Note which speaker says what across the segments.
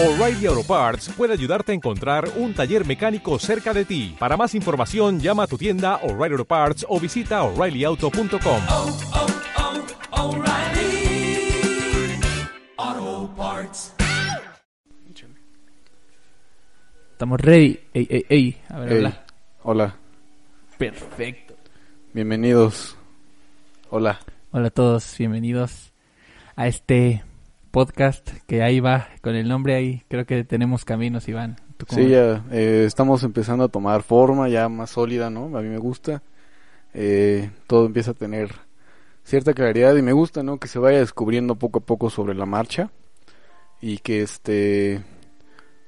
Speaker 1: O'Reilly Auto Parts puede ayudarte a encontrar un taller mecánico cerca de ti. Para más información, llama a tu tienda O'Reilly Auto Parts o visita oreillyauto.com.
Speaker 2: oh, oh, Parts.
Speaker 3: Estamos ready. Ey, ey, ey. A ver,
Speaker 4: Hey,
Speaker 3: habla.
Speaker 4: Hola,
Speaker 3: Perfecto.
Speaker 4: bienvenidos. Hola.
Speaker 3: Hola a todos, bienvenidos a este podcast que ahí va con el nombre ahí. Creo que tenemos caminos, Iván. ¿Tú cómo
Speaker 4: Sí, ya eh, estamos empezando a tomar forma ya más sólida, ¿no? A mí me gusta. Eh, todo empieza a tener cierta claridad y me gusta, ¿no? Que se vaya descubriendo poco a poco sobre la marcha y que este,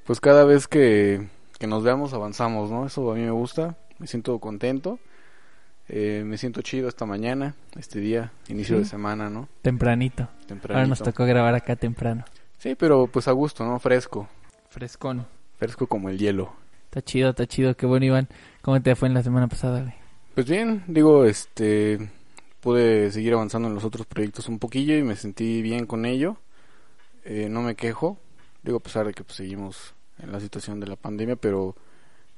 Speaker 4: pues cada vez que, que nos veamos avanzamos, ¿no? Eso a mí me gusta, me siento contento. Eh, me siento chido esta mañana, este día, inicio
Speaker 3: Sí.
Speaker 4: de semana, ¿no?
Speaker 3: Tempranito. Ahora nos
Speaker 4: Tempranito.
Speaker 3: tocó grabar acá temprano.
Speaker 4: Sí, pero pues a gusto, ¿no? Fresco.
Speaker 3: Frescón.
Speaker 4: Fresco como el hielo.
Speaker 3: Está chido, está chido. Qué bueno, Iván. ¿Cómo te fue en la semana pasada, güey?
Speaker 4: Pues bien, digo, este, pude seguir avanzando en los otros proyectos un poquillo y me sentí bien con ello. Eh, no me quejo, digo, a pesar de que pues, seguimos en la situación de la pandemia, pero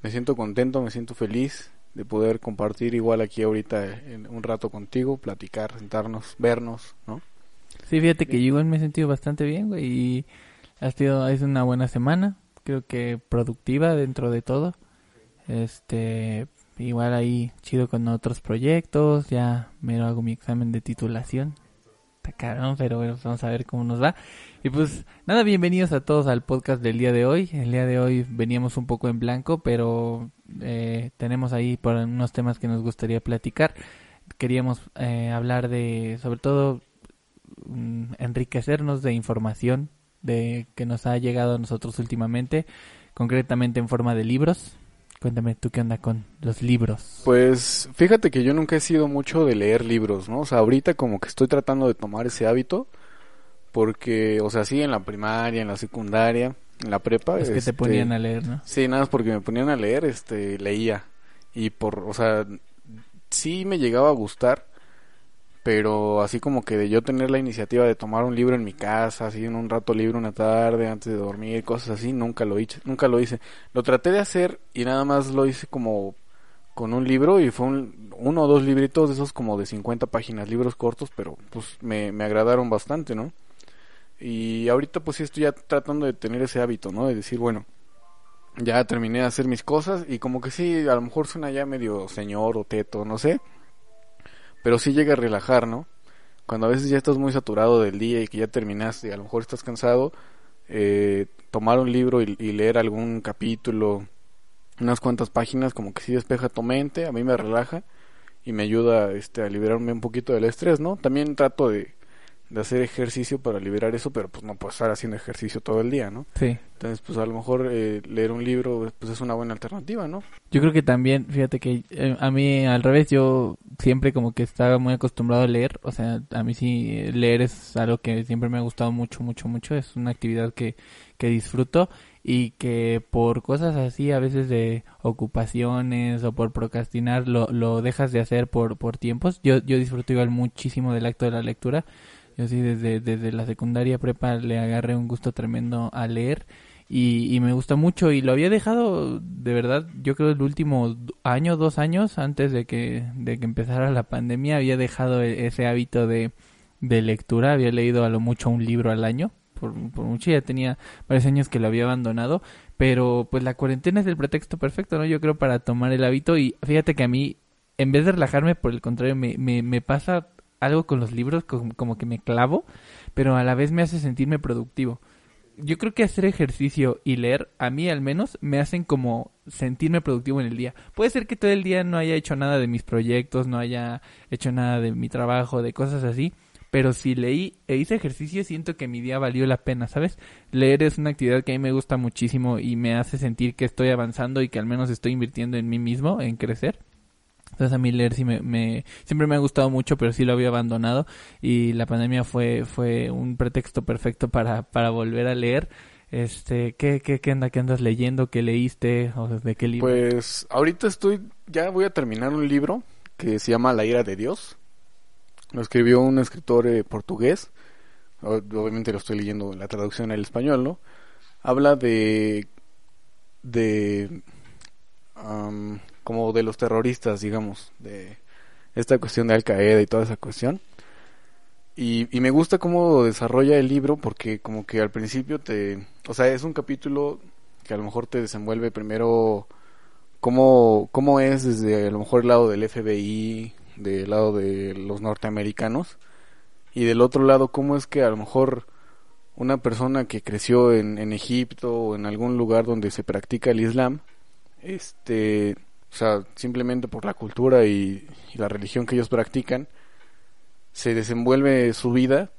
Speaker 4: me siento contento, me siento feliz de poder compartir igual aquí ahorita en un rato contigo, platicar, sentarnos, vernos, ¿no?
Speaker 3: Sí, fíjate que yo igual me he sentido bastante bien, güey. Y ha sido es una buena semana. Creo que productiva dentro de todo. Este, igual ahí chido con otros proyectos. Ya me hago mi examen de titulación. Está cabrón, pero bueno, pues vamos a ver cómo nos va. Y pues nada, bienvenidos a todos al podcast del día de hoy. El día de hoy veníamos un poco en blanco, pero eh, tenemos ahí por unos temas que nos gustaría platicar. Queríamos eh, hablar de, sobre todo, mm, enriquecernos de información de que nos ha llegado a nosotros últimamente, concretamente en forma de libros. Cuéntame tú qué onda con los libros.
Speaker 4: Pues fíjate que yo nunca he sido mucho de leer libros, ¿no? O sea, ahorita como que estoy tratando de tomar ese hábito porque, o sea, sí, en la primaria, en la secundaria, en la prepa.
Speaker 3: es que te
Speaker 4: este,
Speaker 3: ponían a leer, ¿no?
Speaker 4: Sí, nada más porque me ponían a leer, este, leía. Y por, o sea, sí me llegaba a gustar, pero así como que de yo tener la iniciativa de tomar un libro en mi casa, así en un rato libre una tarde antes de dormir, cosas así, nunca lo hice, nunca lo hice. Lo traté de hacer y nada más lo hice como con un libro y fue un, uno o dos libritos de esos como de 50 páginas, libros cortos, pero pues me, me agradaron bastante, ¿no? Y ahorita pues sí estoy ya tratando de tener ese hábito, ¿no? De decir, bueno, ya terminé de hacer mis cosas y como que sí, a lo mejor suena ya medio señor o teto, no sé, pero sí llega a relajar, ¿no? Cuando a veces ya estás muy saturado del día y que ya terminaste y a lo mejor estás cansado, eh, tomar un libro y, y leer algún capítulo, unas cuantas páginas, como que sí despeja tu mente, a mí me relaja y me ayuda este, a liberarme un poquito del estrés, ¿no? También trato de, de hacer ejercicio para liberar eso, pero pues no puedo estar haciendo ejercicio todo el día, ¿no?
Speaker 3: Sí.
Speaker 4: Entonces, pues a lo mejor eh, leer un libro pues es una buena alternativa, ¿no?
Speaker 3: Yo creo que también, fíjate que eh, a mí al revés, yo siempre como que estaba muy acostumbrado a leer, o sea, a mí sí leer es algo que siempre me ha gustado mucho, mucho, mucho, es una actividad que, que disfruto y que por cosas así, a veces de ocupaciones o por procrastinar, lo, lo dejas de hacer por, por tiempos. Yo, yo disfruto igual muchísimo del acto de la lectura. Yo sí, desde, desde la secundaria prepa le agarré un gusto tremendo a leer y, y me gusta mucho y lo había dejado de verdad yo creo el último año dos años antes de que de que empezara la pandemia había dejado e- ese hábito de, de lectura había leído a lo mucho un libro al año por, por mucho ya tenía varios años que lo había abandonado pero pues la cuarentena es el pretexto perfecto no yo creo para tomar el hábito y fíjate que a mí en vez de relajarme por el contrario me, me, me pasa algo con los libros como, que me clavo pero a la vez me hace sentirme productivo yo creo que hacer ejercicio y leer, a mí al menos, me hacen como sentirme productivo en el día. Puede ser que todo el día no haya hecho nada de mis proyectos, no haya hecho nada de mi trabajo, de cosas así, pero si leí e hice ejercicio, siento que mi día valió la pena, ¿sabes? Leer es una actividad que a mí me gusta muchísimo y me hace sentir que estoy avanzando y que al menos estoy invirtiendo en mí mismo, en crecer. Entonces a mí leer sí me, siempre me ha gustado mucho, pero sí lo había abandonado y la pandemia fue fue un pretexto perfecto para para volver a leer. Este, ¿qué qué qué anda qué andas leyendo? ¿Qué leíste o de qué libro?
Speaker 4: Pues ahorita estoy, ya voy a terminar un libro que se llama La ira de Dios. Lo escribió un escritor eh, portugués. Obviamente lo estoy leyendo en la traducción al español, ¿no? habla de de como de los terroristas, digamos, de esta cuestión de Al Qaeda y toda esa cuestión. Y, me gusta cómo desarrolla el libro porque como que al principio te, o sea, es un capítulo que a lo mejor te desenvuelve primero cómo, cómo es desde a lo mejor el lado del FBI, del lado de los norteamericanos, y del otro lado cómo es que a lo mejor una persona que creció en, en Egipto o en algún lugar donde se practica el Islam, este, o sea, simplemente por la cultura y, y la religión que ellos practican, se desenvuelve su vida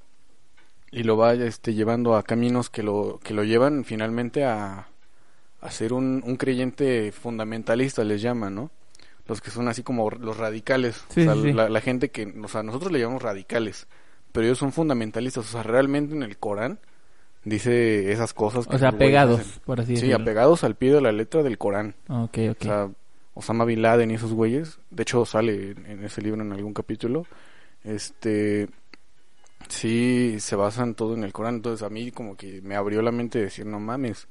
Speaker 4: y lo va este, llevando a caminos que lo, que lo llevan finalmente a, a ser un, un creyente fundamentalista, les llaman, ¿no? Los que son así como los radicales,
Speaker 3: Sí,
Speaker 4: o sea,
Speaker 3: sí, sí.
Speaker 4: La, la gente que, o sea, nosotros le llamamos radicales, pero ellos son fundamentalistas, o sea, realmente en el Corán dice esas cosas. que
Speaker 3: O sea,
Speaker 4: esos güeyes
Speaker 3: pegados,
Speaker 4: hacen.
Speaker 3: por así
Speaker 4: Sí,
Speaker 3: decirlo.
Speaker 4: apegados al pie de la letra del Corán.
Speaker 3: Ok, ok.
Speaker 4: O sea, Osama Bin Laden y esos güeyes, de hecho sale en, ese libro en algún capítulo, este, sí se basan todo en el Corán, entonces a mí como que me abrió la mente de decir, no mames,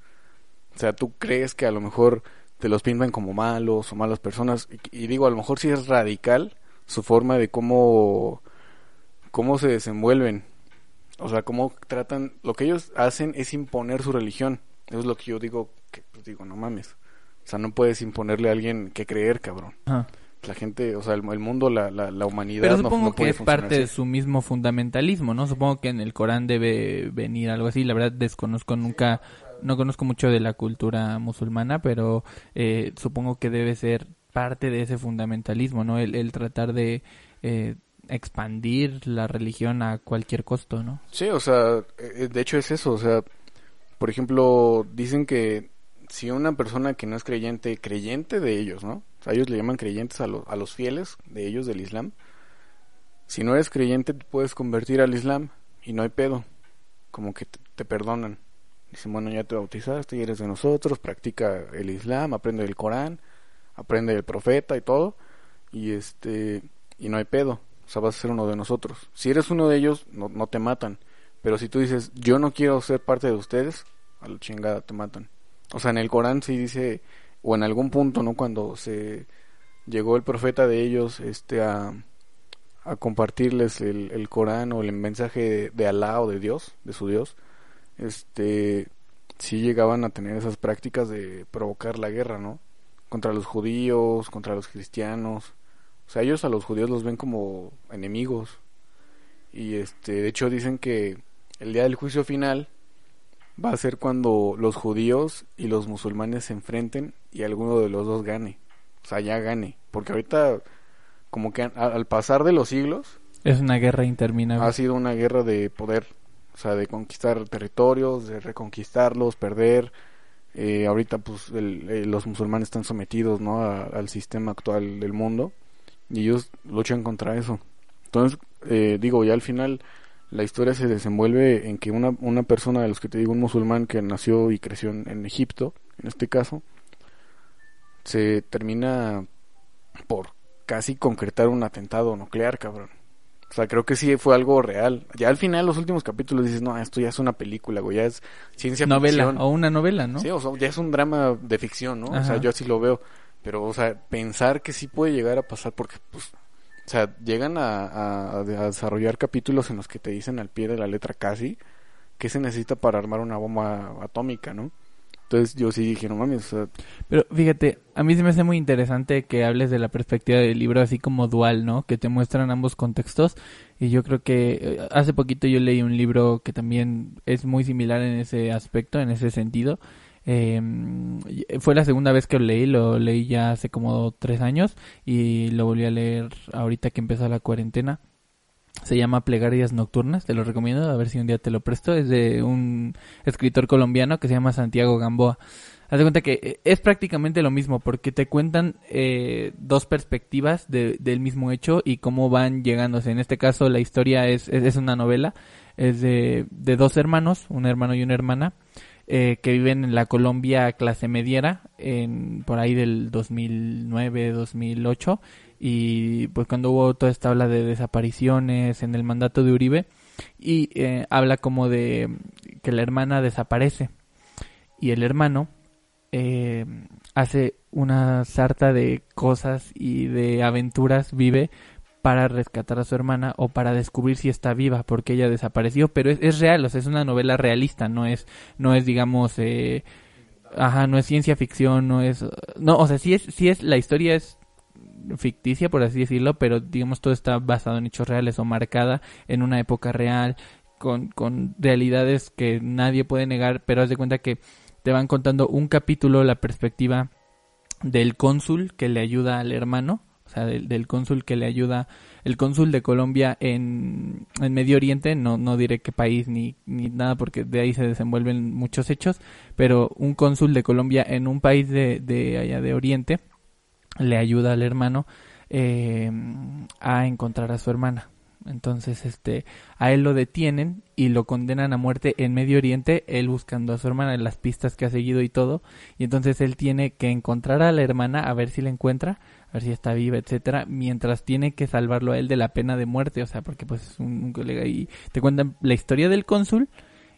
Speaker 4: o sea, tú crees que a lo mejor te los pintan como malos o malas personas, y, y digo, a lo mejor sí es radical su forma de cómo, cómo se desenvuelven, o sea, cómo tratan, lo que ellos hacen es imponer su religión, eso es lo que yo digo, que pues digo, no mames. O sea, no puedes imponerle a alguien que creer, cabrón. La gente, o sea, el, el mundo, la, la, la humanidad
Speaker 3: Pero supongo
Speaker 4: no,
Speaker 3: que
Speaker 4: puede
Speaker 3: es parte de su mismo fundamentalismo, ¿no? Supongo que en el Corán debe venir algo así. La verdad desconozco nunca, no conozco mucho de la cultura musulmana, pero eh, supongo que debe ser parte de ese fundamentalismo, ¿no? El, el tratar de eh, expandir la religión a cualquier costo, ¿no?
Speaker 4: Sí, o sea, eh, de hecho es eso, o sea, por ejemplo, dicen que si una persona que no es creyente, creyente de ellos, ¿no? O sea, ellos le llaman creyentes a, los a los fieles de ellos del Islam. Si no eres creyente, te puedes convertir al Islam y no hay pedo. Como que te, perdonan. Dicen, bueno, ya te bautizaste y eres de nosotros, practica el Islam, aprende el Corán, aprende el profeta y todo. Y este, y no hay pedo. O sea, vas a ser uno de nosotros. Si eres uno de ellos, no, no te matan. Pero si tú dices, yo no quiero ser parte de ustedes, a la chingada te matan. O sea, en el Corán sí dice, o en algún punto, ¿no? Cuando se llegó el profeta de ellos, este, a, compartirles el, el Corán o el mensaje de, de Alá o de Dios, de su Dios, este, sí llegaban a tener esas prácticas de provocar la guerra, ¿no? Contra los judíos, contra los cristianos. O sea, ellos a los judíos los ven como enemigos. Y este, de hecho dicen que el día del juicio final va a ser cuando los judíos y los musulmanes se enfrenten y alguno de los dos gane. O sea, ya gane. Porque ahorita, como que al pasar de los siglos,
Speaker 3: Es una guerra interminable.
Speaker 4: ha sido una guerra de poder. O sea, de conquistar territorios, de reconquistarlos, perder. Eh, ahorita, pues, el- eh, los musulmanes están sometidos, ¿no? a- al sistema actual del mundo. Y ellos luchan contra eso. Entonces, eh, digo, ya al final la historia se desenvuelve en que una, una persona de los que te digo, un musulmán que nació y creció en, en Egipto, en este caso, se termina por casi concretar un atentado nuclear, cabrón. O sea, creo que sí fue algo real. Ya al final, los últimos capítulos dices, no, esto ya es una película, güey, ya es ciencia
Speaker 3: novela
Speaker 4: ficción.
Speaker 3: o una novela, ¿no?
Speaker 4: Sí, o sea, ya es un drama de ficción, ¿no? O sea, yo así lo veo. Pero, o sea, pensar que sí puede llegar a pasar porque, pues, sea, llegan a, desarrollar capítulos en los que te dicen al pie de la letra casi qué se necesita para armar una bomba atómica, ¿no? Entonces yo sí dije, no mames, o sea,
Speaker 3: Pero fíjate, a mí se me hace muy interesante que hables de la perspectiva del libro así como dual, ¿no? Que te muestran ambos contextos. Y yo creo que eh, hace poquito yo leí un libro que también es muy similar en ese aspecto, en ese sentido. Eh, fue la segunda vez que lo leí, lo leí ya hace como tres años y lo volví a leer ahorita que empezó la cuarentena. Se llama Plegarias Nocturnas, te lo recomiendo, a ver si un día te lo presto. Es de un escritor colombiano que se llama Santiago Gamboa. Haz de cuenta que eh, es prácticamente lo mismo, porque te cuentan eh, dos perspectivas de- del mismo hecho y cómo van llegándose. En este caso, la historia es, es, es una novela, es de, de dos hermanos, un hermano y una hermana, eh, que viven en la Colombia clase mediera, en, por ahí del 2009-2008, y pues cuando hubo toda esta ola de desapariciones en el mandato de Uribe, y eh, habla como de que la hermana desaparece. Y el hermano eh, hace una sarta de cosas y de aventuras, vive para rescatar a su hermana o para descubrir si está viva porque ella desapareció, pero es, es real, o sea, es una novela realista, no es, no es digamos, eh, ajá, no es ciencia ficción, no es, no, o sea, sí es, sí es, la historia es ficticia, por así decirlo, pero digamos todo está basado en hechos reales o marcada en una época real, con, con realidades que nadie puede negar, pero haz de cuenta que te van contando un capítulo la perspectiva del cónsul que le ayuda al hermano, o sea, del, cónsul que le ayuda, el cónsul de Colombia en, en Medio Oriente, no, no diré qué país ni, ni nada porque de ahí se desenvuelven muchos hechos, pero un cónsul de Colombia en un país de, de allá de Oriente le ayuda al hermano eh, a encontrar a su hermana. Entonces, este, a él lo detienen y lo condenan a muerte en Medio Oriente, él buscando a su hermana en las pistas que ha seguido y todo. Y entonces él tiene que encontrar a la hermana, a ver si la encuentra, a ver si está viva, etcétera, mientras tiene que salvarlo a él de la pena de muerte, o sea, porque pues es un, colega y te cuentan la historia del cónsul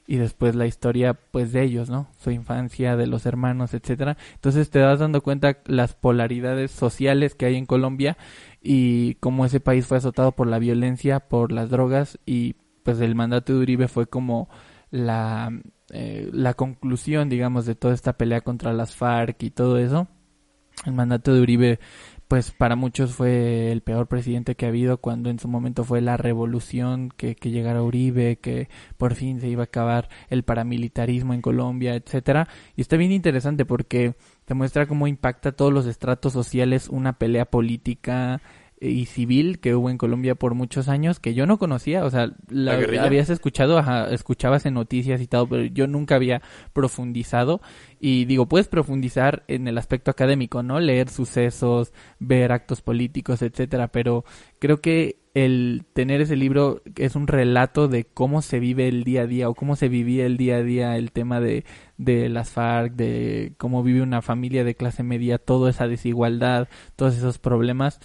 Speaker 3: y después la historia pues de ellos, ¿no? Su infancia, de los hermanos, etcétera. Entonces te das dando cuenta las polaridades sociales que hay en Colombia y cómo ese país fue azotado por la violencia, por las drogas y pues el mandato de Uribe fue como la eh, la conclusión, digamos, de toda esta pelea contra las FARC y todo eso. El mandato de Uribe pues para muchos fue el peor presidente que ha habido cuando en su momento fue la revolución que, que llegara Uribe, que por fin se iba a acabar el paramilitarismo en Colombia, etcétera. Y está bien interesante porque te muestra cómo impacta todos los estratos sociales una pelea política y civil que hubo en Colombia por muchos años que yo no conocía, o sea, la, habías escuchado, ajá, escuchabas en noticias y todo, pero yo nunca había profundizado. Y digo, puedes profundizar en el aspecto académico, ¿no? Leer sucesos, ver actos políticos, etcétera, pero creo que el tener ese libro es un relato de cómo se vive el día a día o cómo se vivía el día a día el tema de, de las FARC, de cómo vive una familia de clase media, toda esa desigualdad, todos esos problemas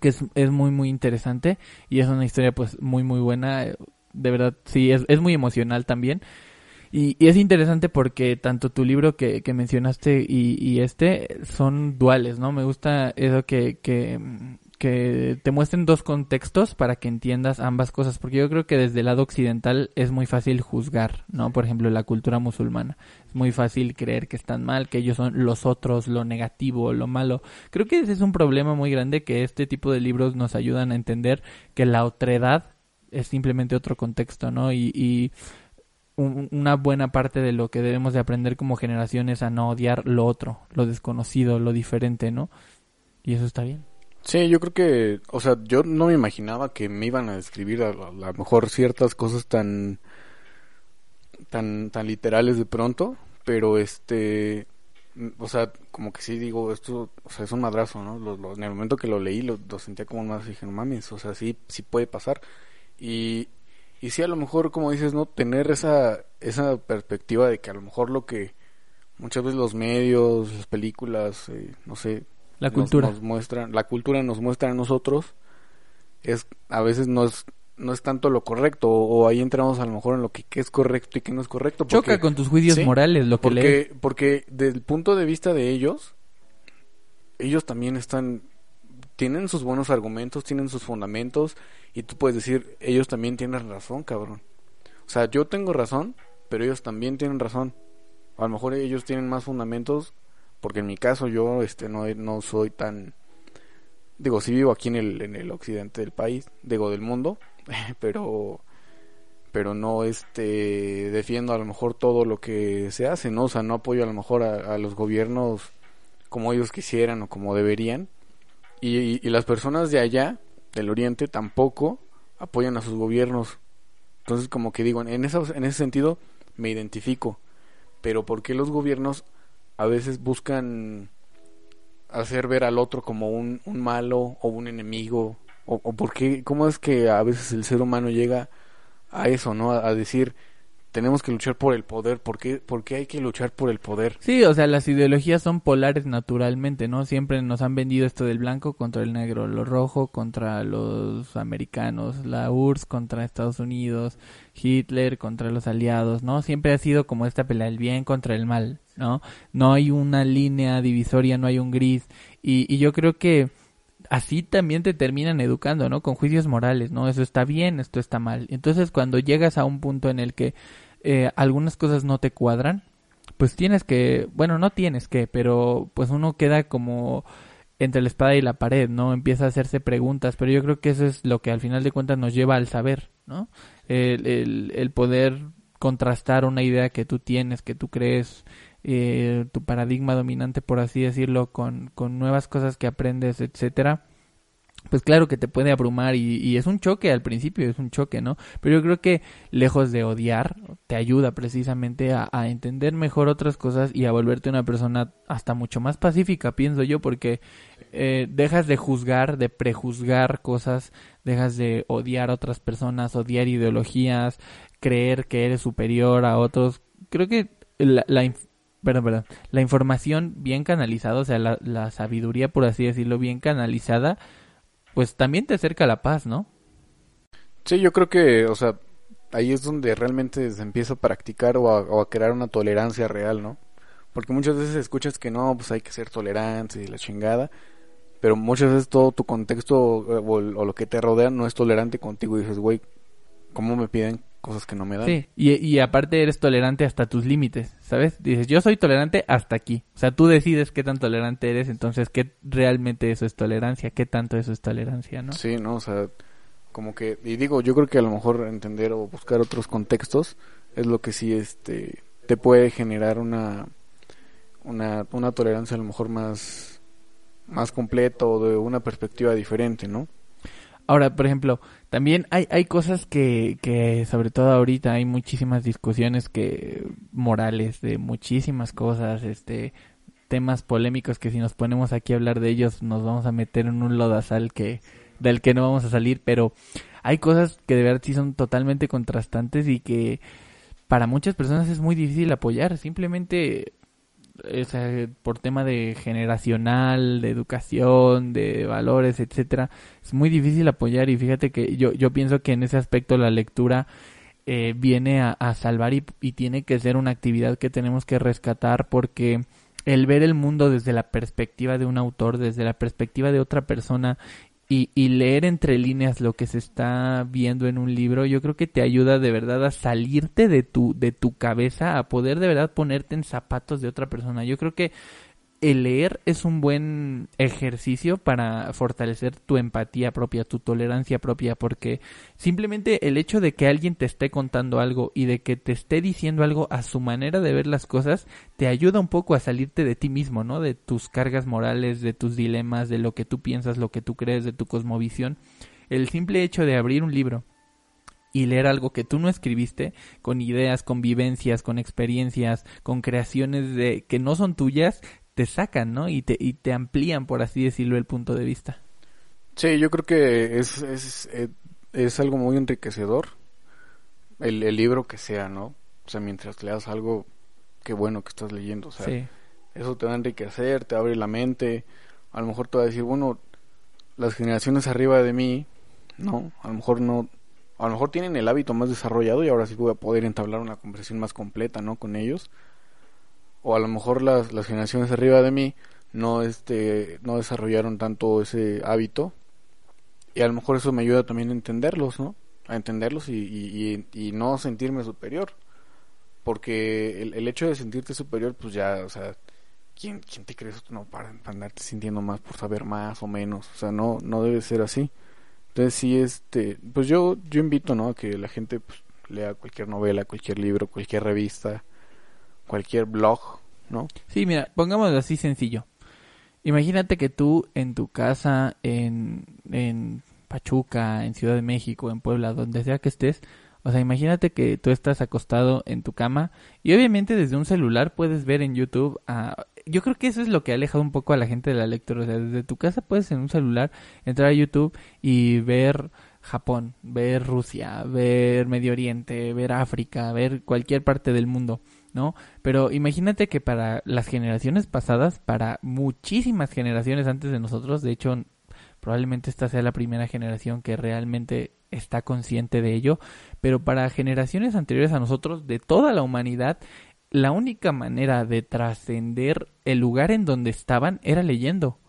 Speaker 3: que es, es muy muy interesante y es una historia pues muy muy buena. De verdad sí es, es muy emocional también. Y, y es interesante porque tanto tu libro que, que mencionaste y, y este son duales no me gusta eso que, que que te muestren dos contextos para que entiendas ambas cosas, porque yo creo que desde el lado occidental es muy fácil juzgar, ¿no? Por ejemplo, la cultura musulmana. Es muy fácil creer que están mal, que ellos son los otros, lo negativo, lo malo. Creo que ese es un problema muy grande que este tipo de libros nos ayudan a entender que la otredad es simplemente otro contexto, ¿no? Y, y un- una buena parte de lo que debemos de aprender como generación es a no odiar lo otro, lo desconocido, lo diferente, ¿no? Y eso está bien.
Speaker 4: Sí, yo creo que, o sea, yo no me imaginaba que me iban a describir a, lo mejor ciertas cosas tan, tan, tan literales de pronto, pero este, mm, o sea, como que sí digo, esto, o sea, es un madrazo, ¿no? En el momento que lo leí, lo, lo sentía como un madrazo y dije, no mames, o sea, sí, sí puede pasar. Y, y sí, a lo mejor, como dices, ¿no? Tener esa, esa perspectiva de que a lo mejor lo que muchas veces los medios, las películas, eh, no sé,
Speaker 3: La cultura.
Speaker 4: nos muestran, la cultura nos muestra a nosotros, es a veces no es, no es tanto lo correcto, o, o ahí entramos a lo mejor en lo que, es correcto y qué no es correcto. Porque,
Speaker 3: Choca con tus juicios
Speaker 4: Sí,
Speaker 3: morales lo que lees.
Speaker 4: porque, porque desde el punto de vista de ellos, ellos también están, tienen sus buenos argumentos, tienen sus fundamentos, y tú puedes decir, ellos también tienen razón, cabrón. O sea, yo tengo razón, pero ellos también tienen razón. A lo mejor ellos tienen más fundamentos, porque en mi caso yo este no, no soy tan digo, sí vivo aquí en el, en el occidente del país, digo del mundo, pero pero no este defiendo a lo mejor todo lo que se hace, ¿no? O sea, no apoyo a lo mejor a, los gobiernos como ellos quisieran o como deberían. Y las personas de allá, del oriente, tampoco apoyan a sus gobiernos. Entonces, como que digo, en, esa, en ese sentido me identifico. Pero ¿por qué los gobiernos a veces buscan hacer ver al otro como un, un malo o un enemigo? O, o por qué, cómo es que a veces el ser humano llega a eso, ¿no? A, decir, tenemos que luchar por el poder. ¿Por qué, ¿Por qué hay que luchar por el poder?
Speaker 3: Sí, o sea, las ideologías son polares naturalmente, ¿no? Siempre nos han vendido esto del blanco contra el negro, lo rojo contra los americanos, la URSS contra Estados Unidos, Hitler contra los aliados, ¿no? Siempre ha sido como esta pelea del bien contra el mal, ¿no? No hay una línea divisoria, no hay un gris. Y, y yo creo que así también te terminan educando, ¿no? Con juicios morales, ¿no? Eso está bien, esto está mal. Entonces, cuando llegas a un punto en el que eh, algunas cosas no te cuadran, pues tienes que, bueno, no tienes que, pero pues uno queda como entre la espada y la pared, ¿no? Empieza a hacerse preguntas, pero yo creo que eso es lo que al final de cuentas nos lleva al saber, ¿no? El, el, el poder contrastar una idea que tú tienes, que tú crees, eh, tu paradigma dominante, por así decirlo, con, con nuevas cosas que aprendes, etcétera pues claro que te puede abrumar y, es un choque al principio, es un choque, ¿no? Pero yo creo que lejos de odiar, te ayuda precisamente a, entender mejor otras cosas y a volverte una persona hasta mucho más pacífica, pienso yo, porque eh, dejas de juzgar, de prejuzgar cosas, dejas de odiar a otras personas, odiar ideologías, creer que eres superior a otros. Creo que la perdón, perdón, la información bien canalizada, o sea, la, la sabiduría, por así decirlo, bien canalizada, pues también te acerca a la paz, ¿no?
Speaker 4: Sí, yo creo que, o sea, ahí es donde realmente se empieza a practicar o a, o a, crear una tolerancia real, ¿no? Porque muchas veces escuchas que no, pues hay que ser tolerantes y la chingada, pero muchas veces todo tu contexto o, o lo que te rodea no es tolerante contigo y dices, güey, ¿cómo me piden cosas que no me dan?
Speaker 3: Sí, y, y aparte eres tolerante hasta tus límites, ¿sabes? Dices, yo soy tolerante hasta aquí. O sea, tú decides qué tan tolerante eres, entonces, ¿qué realmente eso es tolerancia? ¿Qué tanto eso es tolerancia, no?
Speaker 4: Sí, no, o sea, como que, y digo, yo creo que a lo mejor entender o buscar otros contextos es lo que sí, este, te puede generar una, una, una tolerancia a lo mejor más, más completa o de una perspectiva diferente, ¿no?
Speaker 3: Ahora, por ejemplo, también hay, hay cosas que, que, sobre todo ahorita, hay muchísimas discusiones que morales de muchísimas cosas, este, temas polémicos que si nos ponemos aquí a hablar de ellos nos vamos a meter en un lodazal que, del que no vamos a salir, pero hay cosas que de verdad sí son totalmente contrastantes y que para muchas personas es muy difícil apoyar, simplemente por tema de generacional, de educación, de valores, etcétera, es muy difícil apoyar. Y fíjate que yo, yo pienso que en ese aspecto la lectura eh, viene a, salvar y, tiene que ser una actividad que tenemos que rescatar porque el ver el mundo desde la perspectiva de un autor, desde la perspectiva de otra persona y, y, leer entre líneas lo que se está viendo en un libro, yo creo que te ayuda de verdad a salirte de tu, de tu cabeza, a poder de verdad ponerte en zapatos de otra persona. Yo creo que el leer es un buen ejercicio para fortalecer tu empatía propia, tu tolerancia propia, porque simplemente el hecho de que alguien te esté contando algo y de que te esté diciendo algo a su manera de ver las cosas, te ayuda un poco a salirte de ti mismo, ¿no? De tus cargas morales, de tus dilemas, de lo que tú piensas, lo que tú crees, de tu cosmovisión. El simple hecho de abrir un libro y leer algo que tú no escribiste, con ideas, con vivencias, con experiencias, con creaciones de que no son tuyas, te sacan, ¿no? Y te, y te amplían, por así decirlo, el punto de vista.
Speaker 4: Sí, yo creo que es, es, es algo muy enriquecedor, el, el, libro que sea, ¿no? O sea, mientras leas algo, qué bueno que estás leyendo, o sea, sí. eso te va a enriquecer, te abre la mente, a lo mejor te va a decir, bueno, las generaciones arriba de mí, no, a lo mejor no, a lo mejor tienen el hábito más desarrollado y ahora sí voy a poder entablar una conversación más completa, ¿no? Con ellos o a lo mejor las, las generaciones arriba de mí no este no desarrollaron tanto ese hábito y a lo mejor eso me ayuda también a entenderlos no a entenderlos y, y, y, y no sentirme superior porque el, el, hecho de sentirte superior pues ya o sea quién quién te crees no para, para, andarte sintiendo más por saber más o menos o sea no no debe ser así. Entonces sí este pues yo yo invito no a que la gente pues, lea cualquier novela cualquier libro cualquier revista cualquier blog, ¿no?
Speaker 3: Sí, mira, pongámoslo así sencillo. Imagínate que tú en tu casa, en, en Pachuca, en Ciudad de México, en Puebla, donde sea que estés, o sea, imagínate que tú estás acostado en tu cama y obviamente desde un celular puedes ver en YouTube a... Yo creo que eso es lo que ha alejado un poco a la gente de la lectura. O sea, desde tu casa puedes en un celular entrar a YouTube y ver Japón, ver Rusia, ver Medio Oriente, ver África, ver cualquier parte del mundo, ¿no? Pero imagínate que para las generaciones pasadas, para muchísimas generaciones antes de nosotros, de hecho, probablemente esta sea la primera generación que realmente está consciente de ello, pero para generaciones anteriores a nosotros, de toda la humanidad, la única manera de trascender el lugar en donde estaban era leyendo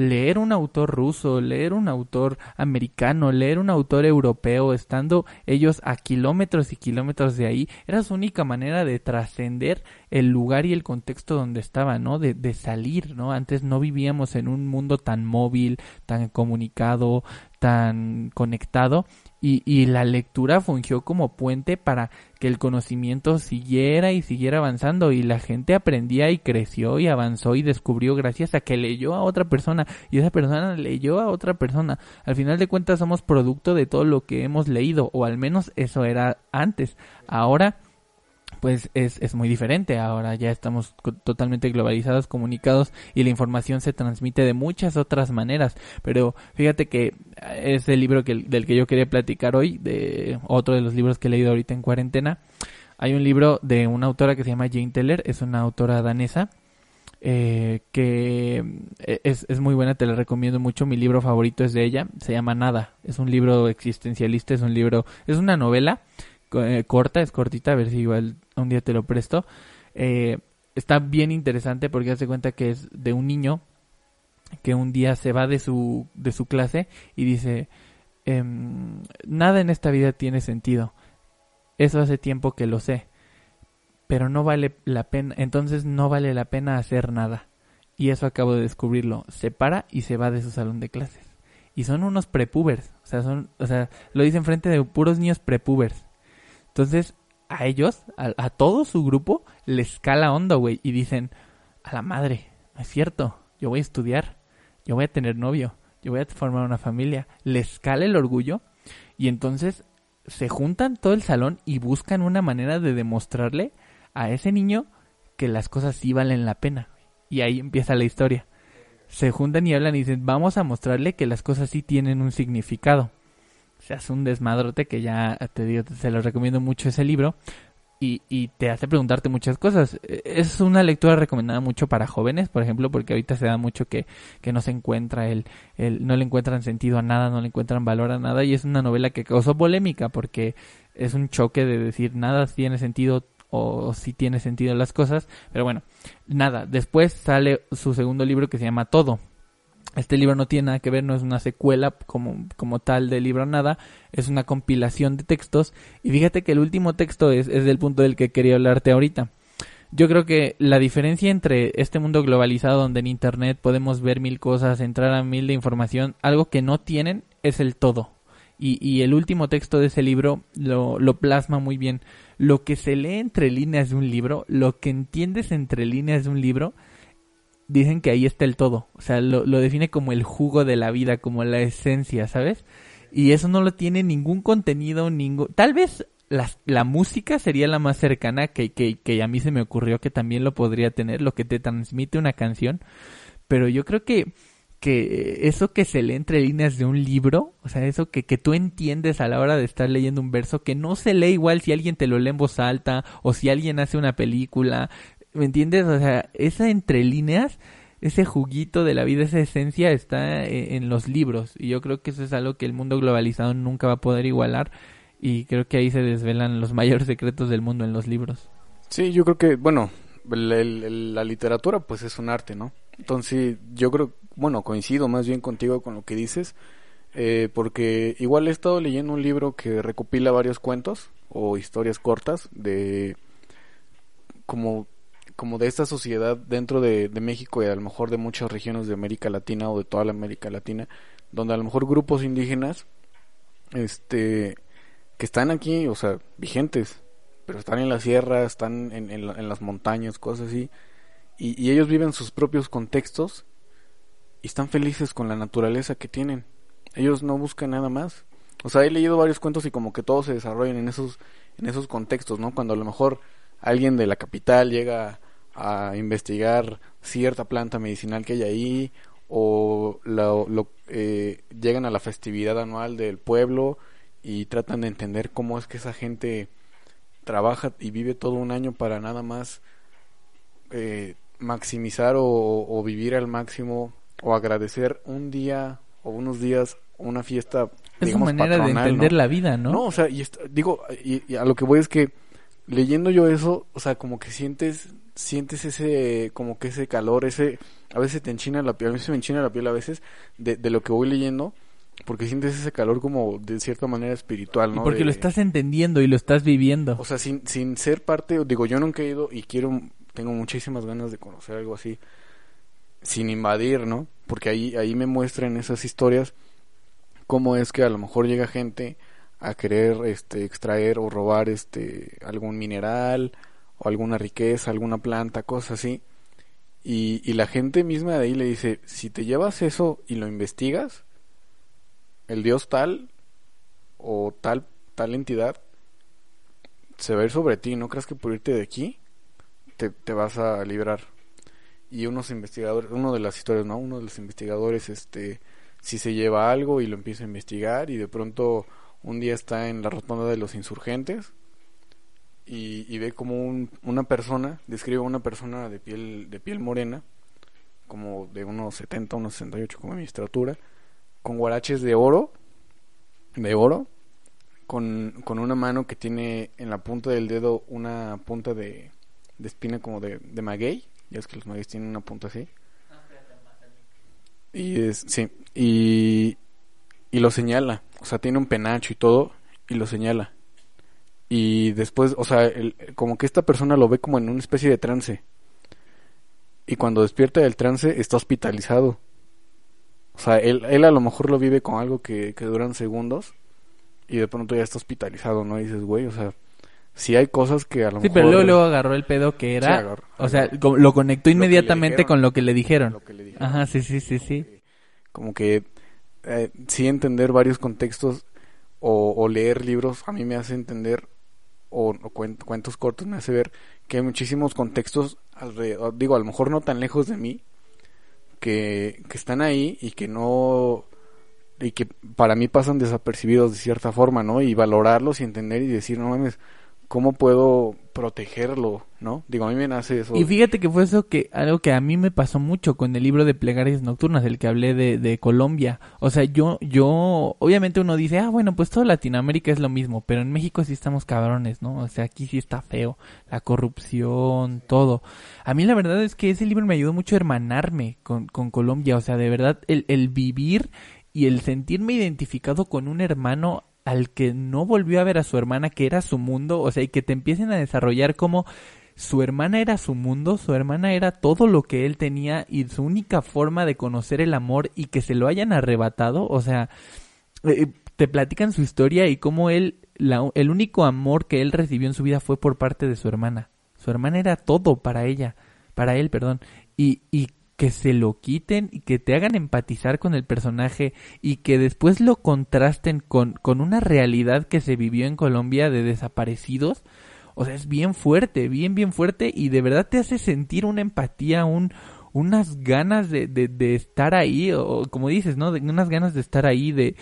Speaker 3: leer un autor ruso, leer un autor americano, leer un autor europeo, estando ellos a kilómetros y kilómetros de ahí, era su única manera de trascender el lugar y el contexto donde estaba, ¿no? De, de salir, ¿no? Antes no vivíamos en un mundo tan móvil, tan comunicado, tan conectado y, y, la lectura fungió como puente para que el conocimiento siguiera y siguiera avanzando y la gente aprendía y creció y avanzó y descubrió gracias a que leyó a otra persona y esa persona leyó a otra persona. Al final de cuentas somos producto de todo lo que hemos leído o al menos eso era antes. Ahora pues es, es muy diferente. Ahora ya estamos totalmente globalizados, comunicados y la información se transmite de muchas otras maneras. Pero fíjate que es el libro que, del que yo quería platicar hoy, de otro de los libros que he leído ahorita en cuarentena. Hay un libro de una autora que se llama Jane Teller, es una autora danesa. Eh, que es, es muy buena, te la recomiendo mucho. Mi libro favorito es de ella, se llama Nada. Es un libro existencialista, es un libro, es una novela eh, corta, es cortita, a ver si igual un día te lo presto. Eh, está bien interesante porque hace cuenta que es de un niño que un día se va de su, de su clase y dice, em, nada en esta vida tiene sentido. Eso hace tiempo que lo sé. Pero no vale la pena, entonces no vale la pena hacer nada. Y eso acabo de descubrirlo. Se para y se va de su salón de clases. Y son unos prepubers. O sea, son, o sea, lo dicen frente de puros niños prepubers. Entonces, a ellos, a, todo su grupo, les cala onda, güey, y dicen, a la madre, no es cierto, yo voy a estudiar, yo voy a tener novio, yo voy a formar una familia, les cala el orgullo, y entonces se juntan todo el salón y buscan una manera de demostrarle a ese niño que las cosas sí valen la pena. Y ahí empieza la historia. Se juntan y hablan y dicen, vamos a mostrarle que las cosas sí tienen un significado se hace un desmadrote que ya te digo, se lo recomiendo mucho ese libro. Y, y, te hace preguntarte muchas cosas. Es una lectura recomendada mucho para jóvenes, por ejemplo, porque ahorita se da mucho que, que no se encuentra el, el, no le encuentran sentido a nada, no le encuentran valor a nada, y es una novela que causó polémica porque es un choque de decir nada tiene sentido o si tiene sentido las cosas, pero bueno, nada, después sale su segundo libro que se llama Todo, este libro no tiene nada que ver, no es una secuela como, como tal del libro nada, es una compilación de textos. Y fíjate que el último texto es, es del punto del que quería hablarte ahorita. Yo creo que la diferencia entre este mundo globalizado donde en Internet podemos ver mil cosas, entrar a mil de información, algo que no tienen es el todo. Y, y el último texto de ese libro lo, lo plasma muy bien. Lo que se lee entre líneas de un libro, lo que entiendes entre líneas de un libro, dicen que ahí está el todo. O sea, lo, lo, define como el jugo de la vida, como la esencia, ¿sabes? Y eso no lo tiene ningún contenido, ningún... Tal vez la, la música sería la más cercana que, que, que a mí se me ocurrió que también lo podría tener, lo que te transmite una canción. Pero yo creo que, que eso que se lee entre líneas de un libro, o sea, eso que, que tú entiendes a la hora de estar leyendo un verso, que no se lee igual si alguien te lo lee en voz alta o si alguien hace una película, ¿Me entiendes? O sea, esa entre líneas, ese juguito de la vida, esa esencia está e, en, los libros. Y yo creo que eso es algo que el mundo globalizado nunca va a poder igualar. Y creo que ahí se desvelan los mayores secretos del mundo en los libros.
Speaker 4: Sí, yo creo que, bueno, la literatura pues es un arte, ¿no? Entonces yo creo, bueno, coincido más bien contigo con lo que dices, eh, porque igual he estado leyendo un libro que recopila varios cuentos o historias cortas de como como de esta sociedad dentro de, México y a lo mejor de muchas regiones de América Latina o de toda la América Latina, donde a lo mejor grupos indígenas, este, que están aquí, o sea, vigentes, pero están en la sierra, están en, las montañas, cosas así, y, y, ellos viven sus propios contextos y están felices con la naturaleza que tienen. Ellos no buscan nada más. O sea, he leído varios cuentos y como que todos se desarrollan en esos, en esos contextos, ¿no? Cuando a lo mejor alguien de la capital llega a investigar cierta planta medicinal que hay ahí o lo- eh, llegan a la festividad anual del pueblo y tratan de entender cómo es que esa gente trabaja y vive todo un año para nada más eh, maximizar o, o vivir al máximo o agradecer un día o unos días una fiesta
Speaker 3: Es
Speaker 4: digamos,
Speaker 3: manera de entender
Speaker 4: ¿no?
Speaker 3: la vida, ¿no?
Speaker 4: No, o sea, y digo, y, y a lo que voy es que leyendo yo eso, o sea, como que sientes, sientes ese, como que ese calor, ese, a veces te enchina la piel, a se me enchina la piel a veces de, de lo que voy leyendo, porque sientes ese calor como de cierta manera espiritual,
Speaker 3: Y
Speaker 4: ¿no?
Speaker 3: porque
Speaker 4: De-
Speaker 3: lo estás entendiendo y lo estás viviendo.
Speaker 4: O sea, sin, sin ser parte, digo, yo nunca he ido y quiero, tengo muchísimas ganas de conocer algo así, sin invadir, ¿no? Porque ahí, ahí me muestran esas historias cómo es que a lo mejor llega gente a querer este extraer o robar este algún mineral o alguna riqueza, alguna planta, cosas así. Y, la gente misma de ahí le dice, si te llevas eso y lo investigas, el dios tal o tal tal entidad se va a ir sobre ti, no creas que por irte de aquí te, te vas a librar. Y unos investigadores, uno de las historias, ¿no? Uno de los investigadores, este, si se lleva algo y lo empieza a investigar y de pronto un día está en la rotonda de los insurgentes y, y ve como un- una persona, describe a una persona de piel, de piel morena, como de unos 70, unos 68 como mi estatura, con guaraches de oro, de oro, con, con una mano que tiene en la punta del dedo una punta de, de espina como de, de maguey, ya es que los magueyes tienen una punta así. Y es, sí, y, y lo señala, o sea, tiene un penacho y todo, y lo señala. Y después, o sea, el- como que esta persona lo ve como en una especie de trance. Y cuando despierta del trance está hospitalizado. O sea, él, él a lo mejor lo vive con algo que, que duran segundos y de pronto ya está hospitalizado, ¿no? Y dices, güey, o sea, sí hay cosas que a lo
Speaker 3: Sí,
Speaker 4: mejor...
Speaker 3: pero luego, luego agarró el pedo que era,
Speaker 4: Sí, agarró-
Speaker 3: o sea, lo conectó
Speaker 4: Lo
Speaker 3: inmediatamente
Speaker 4: dijeron.
Speaker 3: con lo que le dijeron.
Speaker 4: lo que le dijeron.
Speaker 3: Ajá, sí, sí, sí, sí.
Speaker 4: Como que eh, sí entender varios contextos o, o leer libros a mí me hace entender, o, o cuen- cuentos cortos me hace ver que hay muchísimos contextos alrededor, digo, a lo mejor no tan lejos de mí, que, que están ahí y que no y que para mí pasan desapercibidos de cierta forma, ¿no? Y valorarlos y entender y decir, no mames, ¿cómo puedo protegerlo, no? Digo, a mí me nace eso.
Speaker 3: Y fíjate que fue eso que algo que a mí me pasó mucho con el libro de Plegarias Nocturnas, el que hablé de, de Colombia. O sea, yo, yo, obviamente uno dice, ah, bueno, pues toda Latinoamérica es lo mismo, pero en México sí estamos cabrones, ¿no? O sea, aquí sí está feo, la corrupción, todo. A mí la verdad es que ese libro me ayudó mucho a hermanarme con, con Colombia, o sea, de verdad, el, el vivir y el sentirme identificado con un hermano al que no volvió a ver a su hermana, que era su mundo, o sea, y que te empiecen a desarrollar como su hermana era su mundo, su hermana era todo lo que él tenía y su única forma de conocer el amor y que se lo hayan arrebatado, o sea, eh, te platican su historia y cómo él, la- el único amor que él recibió en su vida fue por parte de su hermana. Su hermana era todo para ella, para él, perdón, y, y que se lo quiten y que te hagan empatizar con el personaje y que después lo contrasten con, con una realidad que se vivió en Colombia de desaparecidos. O sea, es bien fuerte, bien, bien fuerte y de verdad te hace sentir una empatía, un, unas ganas de, de, estar ahí, o como dices, ¿no? De, unas ganas de estar ahí, de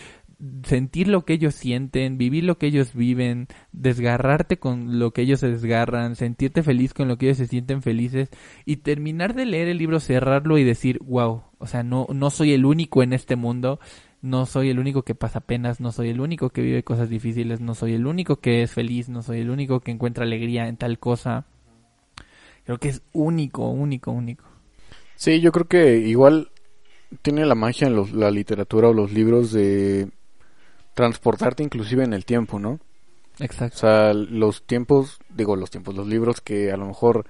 Speaker 3: sentir lo que ellos sienten, vivir lo que ellos viven, desgarrarte con lo que ellos se desgarran, sentirte feliz con lo que ellos se sienten felices y terminar de leer el libro, cerrarlo y decir, wow, o sea, no, no soy el único en este mundo, no soy el único que pasa penas, no soy el único que vive cosas difíciles, no soy el único que es feliz, no soy el único que encuentra alegría en tal cosa. Creo que es único, único, único.
Speaker 4: Sí, yo creo que igual tiene la magia en los- la literatura o los libros de transportarte inclusive en el tiempo, ¿no? O
Speaker 3: Exacto.
Speaker 4: sea, los tiempos, digo los tiempos, los libros que a lo mejor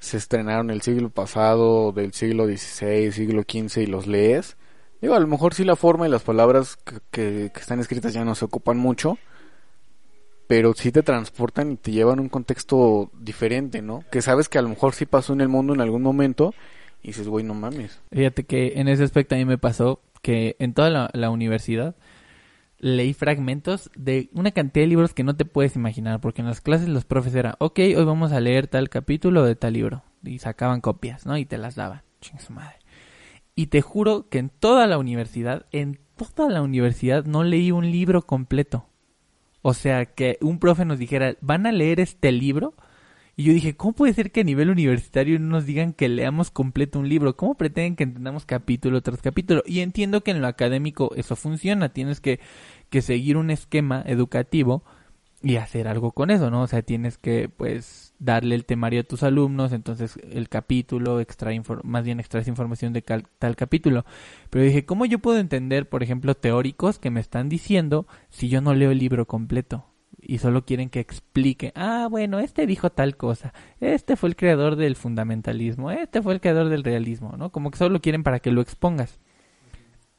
Speaker 4: se estrenaron el siglo pasado, del siglo XVI, siglo XV y los lees, digo, a lo mejor sí la forma y las palabras que, que- que están escritas ya no se ocupan mucho, pero sí te transportan y te llevan a un contexto diferente, ¿no? Que sabes que a lo mejor sí pasó en el mundo en algún momento y dices, güey, no mames.
Speaker 3: Fíjate que en ese aspecto a mí me pasó que en toda la, la universidad leí fragmentos de una cantidad de libros que no te puedes imaginar, porque en las clases los profes eran, ok, hoy vamos a leer tal capítulo de tal libro, y sacaban copias, ¿no? Y te las daban, Chingue su madre. Y te juro que en toda la universidad, en toda la universidad no leí un libro completo. O sea, que un profe nos dijera, van a leer este libro. Y yo dije, ¿cómo puede ser que a nivel universitario no nos digan que leamos completo un libro? ¿Cómo pretenden que entendamos capítulo tras capítulo? Y entiendo que en lo académico eso funciona. Tienes que, que seguir un esquema educativo y hacer algo con eso, ¿no? O sea, tienes que, pues, darle el temario a tus alumnos, entonces el capítulo, extrae más bien extraes información de tal capítulo. Pero dije, ¿cómo yo puedo entender, por ejemplo, teóricos que me están diciendo si yo no leo el libro completo? Y solo quieren que explique, ah, bueno, este dijo tal cosa, este fue el creador del fundamentalismo, este fue el creador del realismo, ¿no? Como que solo quieren para que lo expongas.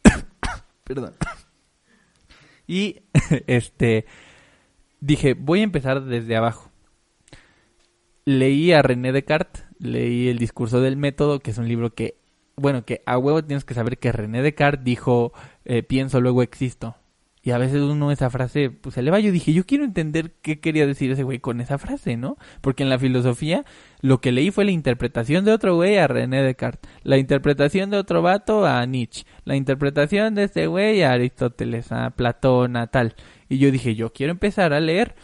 Speaker 3: Perdón. Y, este, dije, voy a empezar desde abajo. Leí a René Descartes, leí el discurso del método, que es un libro que, bueno, que a huevo tienes que saber que René Descartes dijo, eh, pienso, luego existo. Y a veces uno esa frase, pues se le va. Yo dije, yo quiero entender qué quería decir ese güey con esa frase, ¿no? Porque en la filosofía lo que leí fue la interpretación de otro güey a René Descartes, la interpretación de otro vato a Nietzsche, la interpretación de este güey a Aristóteles, a Platón, a tal. Y yo dije, yo quiero empezar a leer.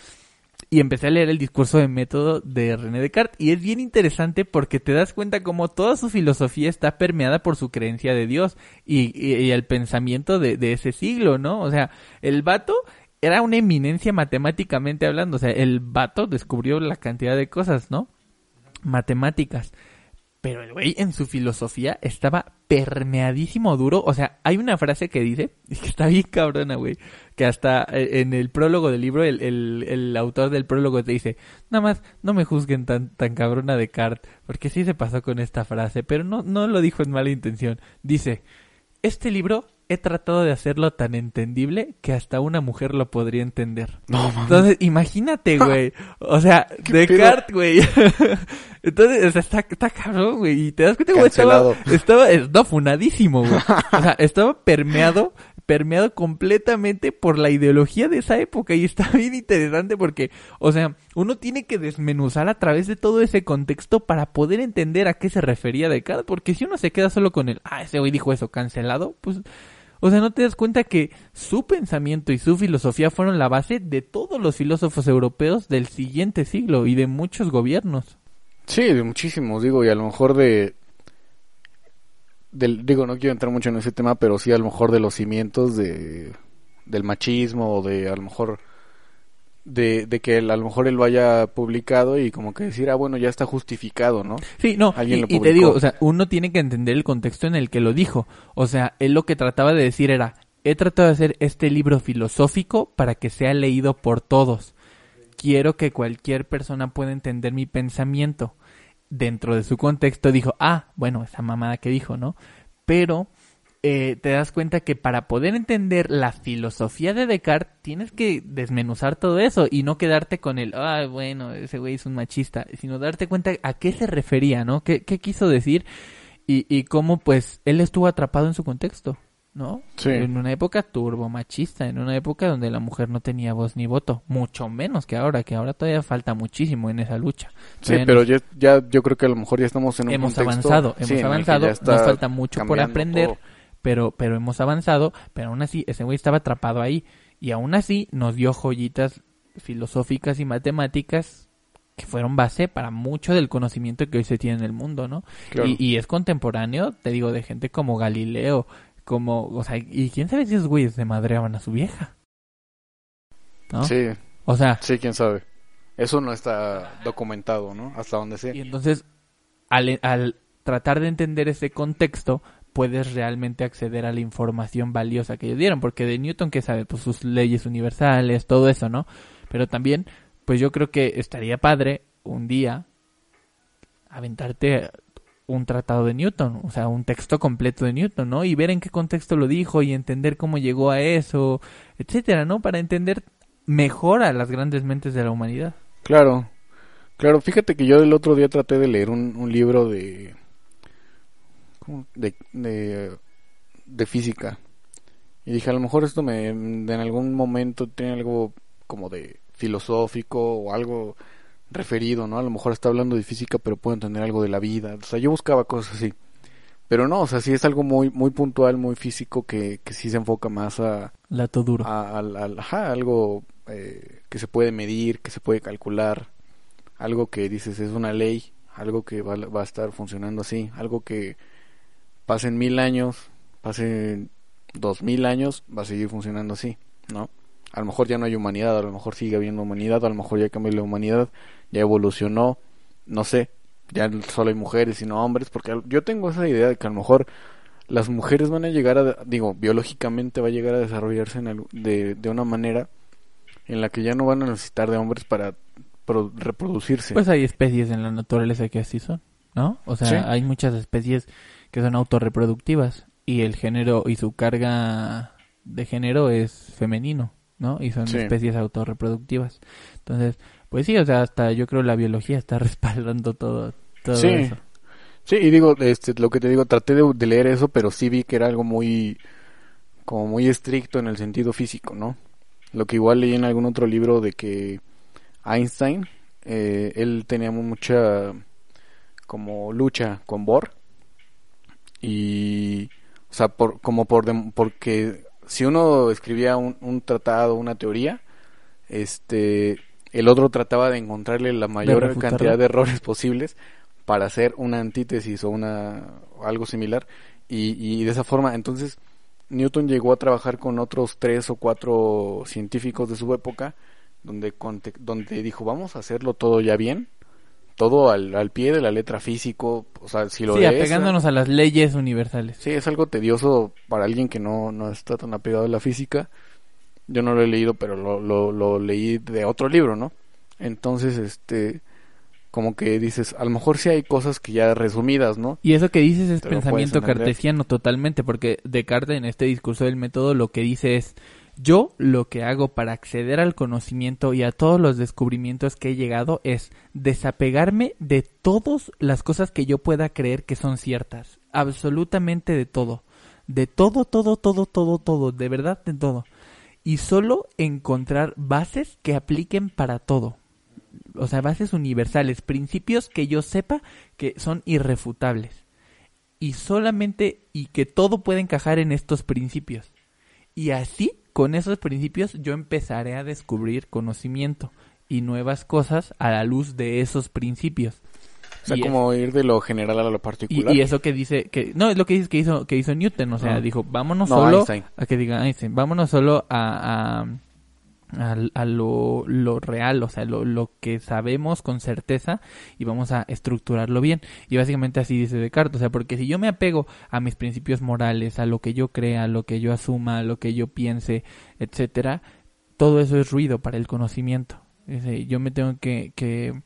Speaker 3: Y empecé a leer el discurso de método de René Descartes. Y es bien interesante porque te das cuenta como toda su filosofía está permeada por su creencia de Dios y, el pensamiento de, de ese siglo, ¿no? O sea, el vato era una eminencia matemáticamente hablando. O sea, el vato descubrió la cantidad de cosas, ¿no? Matemáticas. Pero el güey en su filosofía estaba permeadísimo duro. O sea, hay una frase que dice, que está bien cabrona, güey. Que hasta eh, en el prólogo del libro, el, el, el autor del prólogo te dice, nada más, no me juzguen tan, tan cabrona de Cart, porque sí se pasó con esta frase, pero no, no lo dijo en mala intención. Dice, este libro he tratado de hacerlo tan entendible que hasta una mujer lo podría entender.
Speaker 4: No, mames.
Speaker 3: Entonces, imagínate, güey. O sea,
Speaker 4: ¿Qué
Speaker 3: Descartes, güey. Entonces, o sea, está, está cabrón, güey. Y te das cuenta, güey, estaba, estaba, es- no, funadísimo, güey. O sea, estaba permeado, permeado completamente por la ideología de esa época. Y está bien interesante porque, o sea, uno tiene que desmenuzar a través de todo ese contexto para poder entender a qué se refería Descartes. Porque si uno se queda solo con el, ah, ese güey dijo eso, cancelado, pues, o sea, no te das cuenta que su pensamiento y su filosofía fueron la base de todos los filósofos europeos del siguiente siglo y de muchos gobiernos.
Speaker 4: Sí, de muchísimos, digo, y a lo mejor de... Del, digo, no quiero entrar mucho en ese tema, pero sí a lo mejor de los cimientos de, del machismo o de a lo mejor de, de que él- a lo mejor él lo haya publicado y como que decir, ah, bueno, ya está justificado, ¿no?
Speaker 3: Sí, no, y,
Speaker 4: Alguien lo
Speaker 3: y te digo, o sea, uno tiene que entender el contexto en el que lo dijo. O sea, él lo que trataba de decir era, he tratado de hacer este libro filosófico para que sea leído por todos. Quiero que cualquier persona pueda entender mi pensamiento. Dentro de su contexto dijo, ah, bueno, esa mamada que dijo, ¿no? Pero eh, te das cuenta que para poder entender la filosofía de Descartes tienes que desmenuzar todo eso y no quedarte con el, ah, bueno, ese güey es un machista, sino darte cuenta a qué se refería, ¿no? ¿Qué, qué quiso decir? Y, y cómo, pues, él estuvo atrapado en su contexto, ¿no?
Speaker 4: Sí.
Speaker 3: En una época turbo machista, en una época donde la mujer no tenía voz ni voto, mucho menos que ahora, que ahora todavía falta muchísimo en esa lucha.
Speaker 4: Sí, pero
Speaker 3: nos-
Speaker 4: ya, ya yo creo que a lo mejor ya estamos en un
Speaker 3: hemos
Speaker 4: contexto,
Speaker 3: avanzado, hemos avanzado, nos falta mucho por aprender,
Speaker 4: todo.
Speaker 3: pero pero hemos avanzado, pero aún así ese güey estaba atrapado ahí y aún así nos dio joyitas filosóficas y matemáticas que fueron base para mucho del conocimiento que hoy se tiene en el mundo, ¿no?
Speaker 4: Claro.
Speaker 3: Y, y es contemporáneo, te digo, de gente como Galileo, como, o sea, y quién sabe si esos güeyes se madreaban a su vieja. ¿No?
Speaker 4: Sí,
Speaker 3: O sea,
Speaker 4: sí, quién sabe. Eso no está documentado, ¿no? Hasta donde sé.
Speaker 3: Y entonces, al, al tratar de entender ese contexto, puedes realmente acceder a la información valiosa que ellos dieron. Porque de Newton, ¿qué sabe? Pues sus leyes universales, todo eso, ¿no? Pero también, pues yo creo que estaría padre un día aventarte un tratado de Newton, o sea, un texto completo de Newton, ¿no? Y ver en qué contexto lo dijo y entender cómo llegó a eso, etcétera, ¿no? Para entender mejor a las grandes mentes de la humanidad.
Speaker 4: Claro, claro. Fíjate que yo el otro día traté de leer un, un libro de, de, de, de física. Y dije, a lo mejor esto me, en algún momento tiene algo como de filosófico o algo referido, ¿no? A lo mejor está hablando de física, pero puedo entender algo de la vida. O sea, yo buscaba cosas así. Pero no, o sea, sí es algo muy muy puntual, muy físico que, que sí se enfoca más a,
Speaker 3: Lato duro.
Speaker 4: a, al- al- ajá, algo eh, que se puede medir, que se puede calcular, algo que dices es una ley, algo que va, va a estar funcionando así, algo que pasen mil años, pasen dos mil años, va a seguir funcionando así, ¿no? A lo mejor ya no hay humanidad, a lo mejor sigue habiendo humanidad, a lo mejor ya cambió la humanidad, ya evolucionó, no sé, ya solo hay mujeres y no hombres, porque yo tengo esa idea de que a lo mejor las mujeres van a llegar a, digo, biológicamente va a llegar a desarrollarse en algo- de, de una manera en la que ya no van a necesitar de hombres para pro- reproducirse.
Speaker 3: Pues hay especies en la naturaleza que así son, ¿no? O sea,
Speaker 4: Sí.
Speaker 3: hay muchas especies que son autorreproductivas y el género y su carga de género es femenino, ¿no? Y son
Speaker 4: Sí.
Speaker 3: especies autorreproductivas. Entonces, pues sí, o sea, hasta yo creo la biología está respaldando todo, todo
Speaker 4: Sí.
Speaker 3: eso.
Speaker 4: Sí, y digo, este, lo que te digo, traté de, de leer eso, pero sí vi que era algo muy, como muy estricto en el sentido físico, ¿no? Lo que igual leí en algún otro libro de que Einstein, eh, él tenía mucha, como lucha con Bohr, y, o sea, por, como por, dem- porque si uno escribía un, un tratado, una teoría, este, el otro trataba de encontrarle la mayor cantidad de errores posibles para hacer una antítesis o una algo similar y, y de esa forma entonces Newton llegó a trabajar con otros tres o cuatro científicos de su época donde conte- donde dijo vamos a hacerlo todo ya bien todo al, al pie de la letra físico o sea si lo
Speaker 3: Sí,
Speaker 4: lees,
Speaker 3: apegándonos a las leyes universales.
Speaker 4: Sí, es algo tedioso para alguien que no, no está tan apegado a la física. Yo no lo he leído, pero lo, lo, lo leí de otro libro, ¿no? Entonces, este, como que dices, a lo mejor sí hay cosas que ya resumidas, ¿no?
Speaker 3: Y eso que dices es
Speaker 4: Te
Speaker 3: pensamiento cartesiano totalmente, porque Descartes en este discurso del método lo que dice es, yo lo que hago para acceder al conocimiento y a todos los descubrimientos que he llegado es desapegarme de todas las cosas que yo pueda creer que son ciertas, absolutamente de todo, de todo, todo, todo, todo, todo, de verdad de todo, y solo encontrar bases que apliquen para todo o sea, bases universales, principios que yo sepa que son irrefutables. Y solamente, y que todo puede encajar en estos principios. Y así, con esos principios, yo empezaré a descubrir conocimiento y nuevas cosas a la luz de esos principios.
Speaker 4: O sea,
Speaker 3: Y es-
Speaker 4: como ir de lo general a lo
Speaker 3: y,
Speaker 4: particular.
Speaker 3: y eso que dice que no es lo que dice que hizo que hizo Newton o sea
Speaker 4: Ah.
Speaker 3: dijo vámonos
Speaker 4: No,
Speaker 3: solo
Speaker 4: Einstein.
Speaker 3: a que diga Einstein vámonos solo a, a, a, a lo, lo real o sea lo, lo que sabemos con certeza y vamos a estructurarlo bien y básicamente así dice Descartes o sea porque si yo me apego a mis principios morales a lo que yo crea a lo que yo asuma a lo que yo piense etcétera todo eso es ruido para el conocimiento Dice, yo me tengo que, que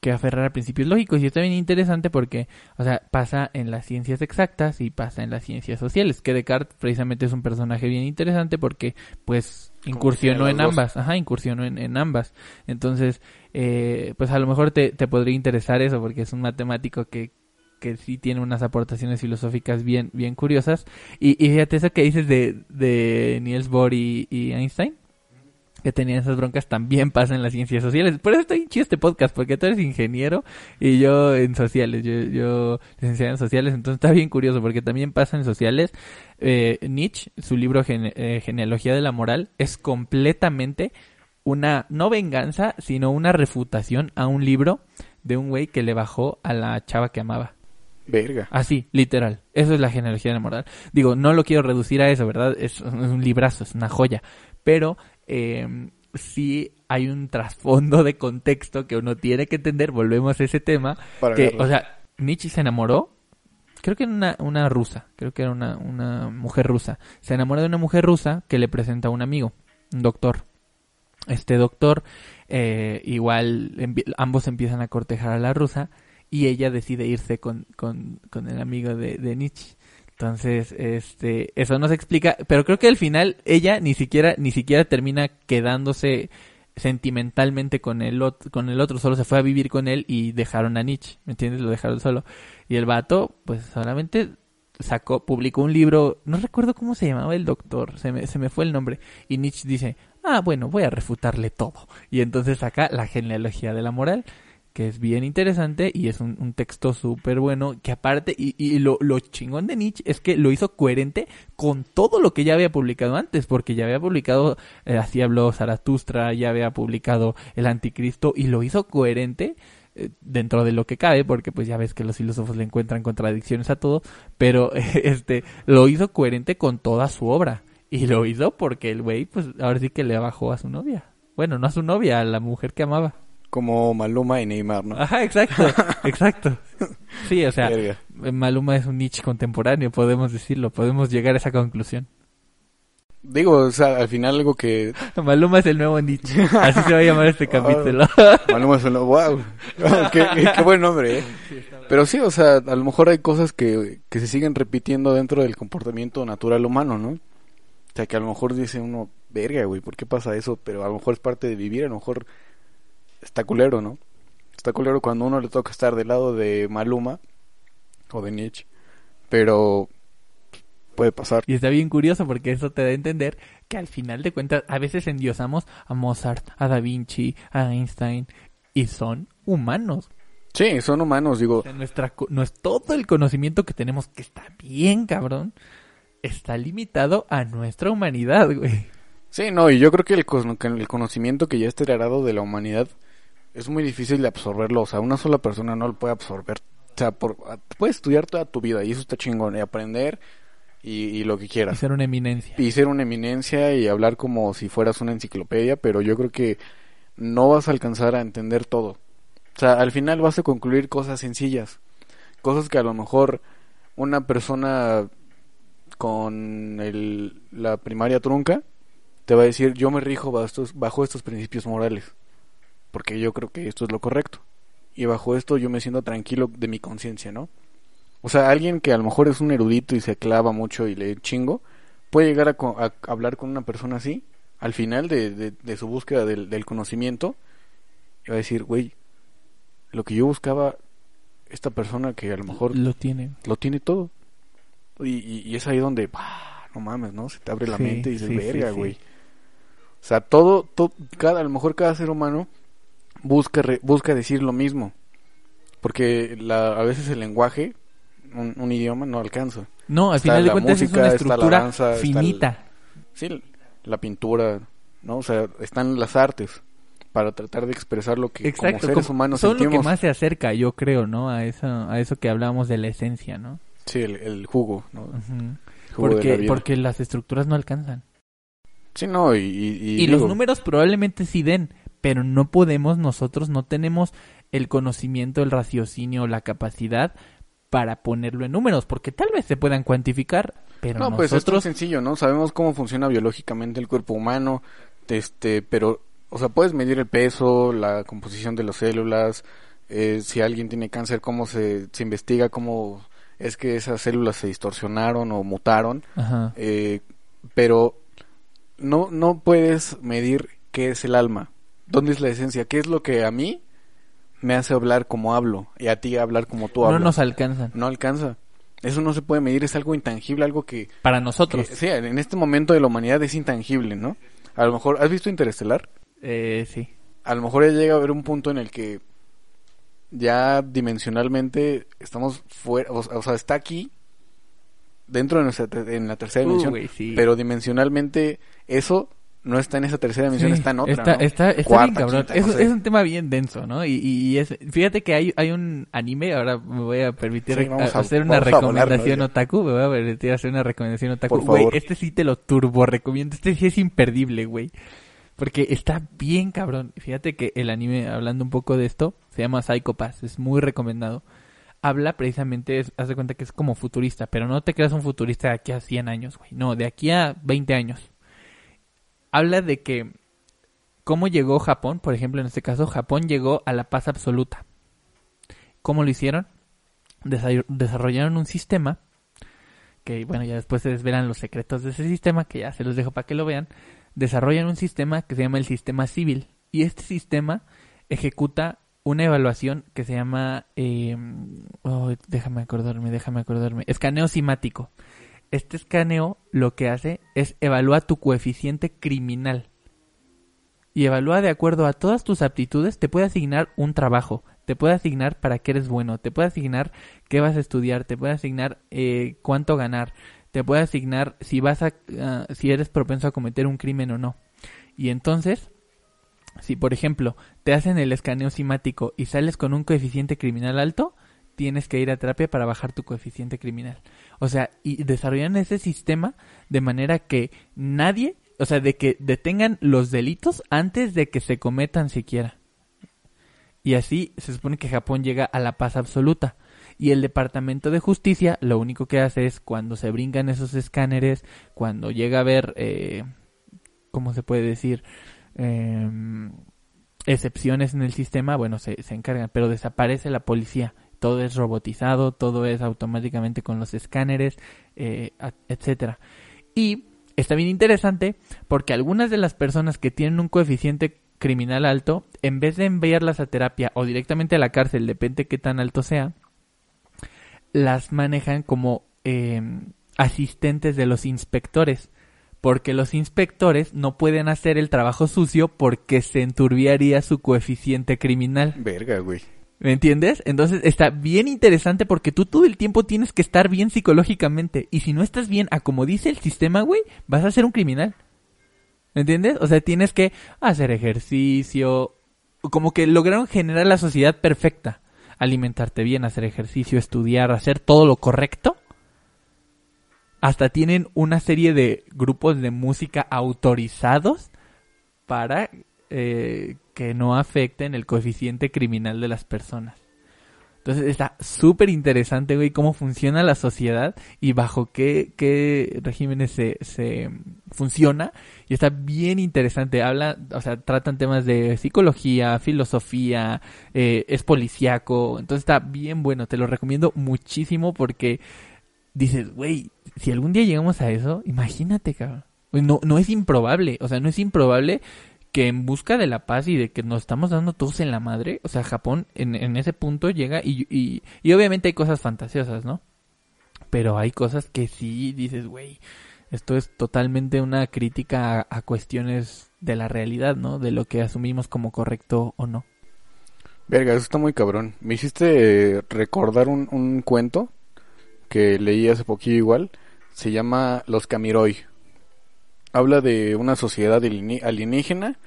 Speaker 3: que aferrar a principios lógicos. Y está bien interesante porque, o sea, pasa en las ciencias exactas y pasa en las ciencias sociales, que Descartes precisamente es un personaje bien interesante porque, pues, incursionó en ambas, ajá, incursionó en, en ambas. Entonces, eh, pues a lo mejor te, te podría interesar eso porque es un matemático que que sí tiene unas aportaciones filosóficas bien bien curiosas. Y, y fíjate eso que dices de, de Niels Bohr y, y Einstein que tenían esas broncas también pasa en las ciencias sociales. Por eso está bien chido este podcast, porque tú eres ingeniero y yo en sociales, yo, yo licenciado en sociales, entonces está bien curioso, porque también pasa en sociales. Eh, Nietzsche, su libro Gene- eh, Genealogía de la Moral, es completamente una, no venganza, sino una refutación a un libro de un güey que le bajó a la chava que amaba.
Speaker 4: Verga.
Speaker 3: Así, literal. Eso es la genealogía de la moral. Digo, no lo quiero reducir a eso, ¿verdad? Es, es un librazo, es una joya. Pero eh, sí hay un trasfondo de contexto que uno tiene que entender. Volvemos a ese tema.
Speaker 4: Para
Speaker 3: Que, o sea, Nietzsche se enamoró. Creo que era una, una rusa. Creo que era una, una mujer rusa. Se enamora de una mujer rusa que le presenta a un amigo, un doctor. Este doctor, eh, igual ambos empiezan a cortejar a la rusa y ella decide irse con, con, con el amigo de, de Nietzsche. Entonces, este, eso no se explica, pero creo que al final ella ni siquiera, ni siquiera termina quedándose sentimentalmente con el otro, con el otro, solo se fue a vivir con él y dejaron a Nietzsche, ¿me entiendes? Lo dejaron solo. Y el vato, pues solamente sacó, publicó un libro, no recuerdo cómo se llamaba el doctor, se me, se me fue el nombre, y Nietzsche dice, ah, bueno, voy a refutarle todo. Y entonces saca la genealogía de la moral, que es bien interesante y es un, texto súper bueno, que aparte, y, y lo, lo chingón de Nietzsche es que lo hizo coherente con todo lo que ya había publicado antes, porque ya había publicado, eh, así habló Zaratustra, ya había publicado El Anticristo, y lo hizo coherente eh, dentro de lo que cabe, porque pues ya ves que los filósofos le encuentran contradicciones a todo, pero este lo hizo coherente con toda su obra. Y lo hizo porque el güey, pues ahora sí que le bajó a su novia. Bueno, no a su novia, a la mujer que amaba.
Speaker 4: Como Maluma y Neymar, ¿no?
Speaker 3: Ajá, exacto, exacto. Sí, o sea,
Speaker 4: Verga.
Speaker 3: Maluma es un niche contemporáneo, podemos decirlo, podemos llegar a esa conclusión.
Speaker 4: Digo, o sea, al final algo que
Speaker 3: Maluma es el nuevo niche, así se va a llamar este capítulo.
Speaker 4: Maluma sonó, wow, qué, qué- qué buen nombre, ¿eh? Pero sí, o sea, a lo mejor hay cosas que, que se siguen repitiendo dentro del comportamiento natural humano, ¿no? O sea, que a lo mejor dice uno, verga, güey, ¿por qué pasa eso? Pero a lo mejor es parte de vivir, a lo mejor está culero, ¿no? Está culero cuando uno le toca estar del lado de Maluma o de Nietzsche, pero puede pasar.
Speaker 3: Y está bien curioso porque eso te da a entender que al final de cuentas a veces endiosamos a Mozart, a Da Vinci, a Einstein y son humanos.
Speaker 4: Sí, son humanos, digo,
Speaker 3: O sea, nuestra, no es todo el conocimiento que tenemos que está bien, cabrón, está limitado a nuestra humanidad, güey.
Speaker 4: Sí, no, y yo creo que el, el conocimiento que ya está heredado de la humanidad es muy difícil de absorberlo. O sea, una sola persona no lo puede absorber. O sea, por, puedes estudiar toda tu vida y eso está chingón, y aprender y, y lo que
Speaker 3: Y
Speaker 4: quieras.
Speaker 3: ser una eminencia.
Speaker 4: Y ser una eminencia y hablar como si fueras una enciclopedia, pero yo creo que no vas a alcanzar a entender todo. O sea, al final vas a concluir cosas sencillas. Cosas que a lo mejor una persona con el, la primaria trunca te va a decir, yo me rijo bajo estos, bajo estos principios morales, porque yo creo que esto es lo correcto. Y bajo esto yo me siento tranquilo de mi conciencia, ¿no? O sea, alguien que a lo mejor es un erudito y se clava mucho y le chingo, puede llegar a, co- a hablar con una persona así, al final de, de- de su búsqueda del, del conocimiento, y va a decir, güey, lo que yo buscaba, esta persona que a lo mejor
Speaker 3: Lo tiene.
Speaker 4: lo tiene todo. Y, y- y es ahí donde, ¡pah! no mames, ¿no? Se te abre la
Speaker 3: Sí,
Speaker 4: mente y dices,
Speaker 3: sí, sí,
Speaker 4: verga,
Speaker 3: sí.
Speaker 4: güey. O sea, todo, todo, cada, a lo mejor cada ser humano busca, re- busca decir lo mismo. Porque la, a veces el lenguaje, un, un idioma, no alcanza.
Speaker 3: No, al
Speaker 4: Está
Speaker 3: final de cuentas es una estructura
Speaker 4: danza, está el-
Speaker 3: finita.
Speaker 4: Sí, la pintura, ¿no? O sea, están las artes para tratar de expresar lo que
Speaker 3: Exacto,
Speaker 4: como seres humanos
Speaker 3: son lo que
Speaker 4: sentimos.
Speaker 3: más se acerca, yo creo, ¿no? A eso, a eso que hablamos de la esencia, ¿no?
Speaker 4: Sí, el, el jugo, ¿no?
Speaker 3: Ujú.
Speaker 4: El jugo de la
Speaker 3: Porque, porque las estructuras no alcanzan.
Speaker 4: Sí, no, y... Y,
Speaker 3: Y, los
Speaker 4: digo,
Speaker 3: números probablemente sí den, pero no podemos, nosotros no tenemos el conocimiento, el raciocinio, la capacidad para ponerlo en números, porque tal vez se puedan cuantificar, pero
Speaker 4: No, pues esto es
Speaker 3: nosotros...
Speaker 4: sencillo, ¿no? Sabemos cómo funciona biológicamente el cuerpo humano, este, pero, o sea, puedes medir el peso, la composición de las células, eh, si alguien tiene cáncer, cómo se, se investiga, cómo es que esas células se distorsionaron o mutaron,
Speaker 3: Ajá.
Speaker 4: eh, pero no, no puedes medir qué es el alma, dónde es la esencia, qué es lo que a mí me hace hablar como hablo y a ti hablar como tú
Speaker 3: No
Speaker 4: hablas.
Speaker 3: nos alcanzan.
Speaker 4: No alcanza. Eso no se puede medir, es algo intangible, algo que,
Speaker 3: Para
Speaker 4: que-
Speaker 3: nosotros.
Speaker 4: sí, en este momento de la humanidad es intangible, ¿no? A lo mejor, ¿has visto Interestelar?
Speaker 3: Eh, sí.
Speaker 4: A lo mejor ya llega a haber un punto en el que ya dimensionalmente estamos fuera, o, o sea, está aquí dentro de nuestra en la tercera
Speaker 3: Uh,
Speaker 4: dimensión,
Speaker 3: sí.
Speaker 4: pero dimensionalmente eso no está en esa tercera
Speaker 3: Sí,
Speaker 4: está en otra,
Speaker 3: Está,
Speaker 4: ¿no?
Speaker 3: está, está
Speaker 4: Cuarta,
Speaker 3: bien cabrón.
Speaker 4: quinta,
Speaker 3: es,
Speaker 4: no sé.
Speaker 3: es un tema bien denso, ¿no? Y, y, es, fíjate que hay, hay un anime, ahora me voy a permitir
Speaker 4: Sí, vamos
Speaker 3: a-
Speaker 4: a-
Speaker 3: hacer una recomendación otaku, me voy a permitir hacer una recomendación otaku. Güey, este sí te lo turbo recomiendo, este sí es imperdible, güey. Porque está bien cabrón. Fíjate que el anime, hablando un poco de esto, se llama Psycho Pass, es muy recomendado. Habla precisamente, es- haz de cuenta que es como futurista, pero no te creas un futurista de aquí a 100 años, güey. No, de aquí a 20 años. Habla de que cómo llegó Japón, por ejemplo, en este caso, Japón llegó a la paz absoluta. ¿Cómo lo hicieron? Desa- desarrollaron un sistema que, bueno, ya después se desvelan los secretos de ese sistema, que ya se los dejo para que lo vean. Desarrollan un sistema que se llama el sistema civil. Y este sistema ejecuta una evaluación que se llama, oh, déjame acordarme, déjame acordarme, escaneo simático. Este escaneo lo que hace es evaluar tu coeficiente criminal y evalúa de acuerdo a todas tus aptitudes, te puede asignar un trabajo, te puede asignar para qué eres bueno, te puede asignar qué vas a estudiar, te puede asignar eh, cuánto ganar, te puede asignar si vas a, ah, si eres propenso a cometer un crimen o no. Y entonces, si por ejemplo te hacen el escaneo simático y sales con un coeficiente criminal alto, tienes que ir a terapia para bajar tu coeficiente criminal. O sea, y desarrollan ese sistema de manera que nadie, o sea, de que detengan los delitos antes de que se cometan siquiera. Y así se supone que Japón llega a la paz absoluta. Y el Departamento de Justicia lo único que hace es cuando se brincan esos escáneres, cuando llega a ver, eh, ¿cómo se puede decir? Em, excepciones en el sistema, bueno, se, se encargan, pero desaparece la policía. Todo es robotizado, todo es automáticamente con los escáneres, eh, etcétera. Y está bien interesante porque algunas de las personas que tienen un coeficiente criminal alto, en vez de enviarlas a terapia o directamente a la cárcel, depende qué tan alto sea, las manejan como eh, asistentes de los inspectores. Porque los inspectores no pueden hacer el trabajo sucio porque se enturbiaría su coeficiente criminal.
Speaker 4: Verga, güey.
Speaker 3: ¿Me entiendes? Entonces está bien interesante porque tú todo el tiempo tienes que estar bien psicológicamente. Y si no estás bien a como dice el sistema, güey, vas a ser un criminal. ¿Me entiendes? O sea, tienes que hacer ejercicio. Como que lograron generar la sociedad perfecta. Alimentarte bien, hacer ejercicio, estudiar, hacer todo lo correcto. Hasta tienen una serie de grupos de música autorizados para eh, que no afecten el coeficiente criminal de las personas. Entonces está súper interesante, güey, cómo funciona la sociedad y bajo qué, qué regímenes se, se funciona. Y está bien interesante. Habla, o sea, tratan temas de psicología, filosofía, eh, es policíaco. Entonces está bien bueno. Te lo recomiendo muchísimo porque dices, güey, si algún día llegamos a eso, imagínate, cabrón. No, no es improbable, o sea, no es improbable que en busca de la paz y de que nos estamos dando todos en la madre, o sea, Japón en, ese punto llega y, y, y obviamente hay cosas fantasiosas, ¿no? Pero hay cosas que sí dices, güey, esto es totalmente una crítica a, cuestiones de la realidad, ¿no? De lo que asumimos como correcto o no.
Speaker 4: Verga, eso está muy cabrón. Me hiciste recordar un, un cuento que leí hace poquillo igual. Se llama Los Camiroi. Habla de una sociedad alienígena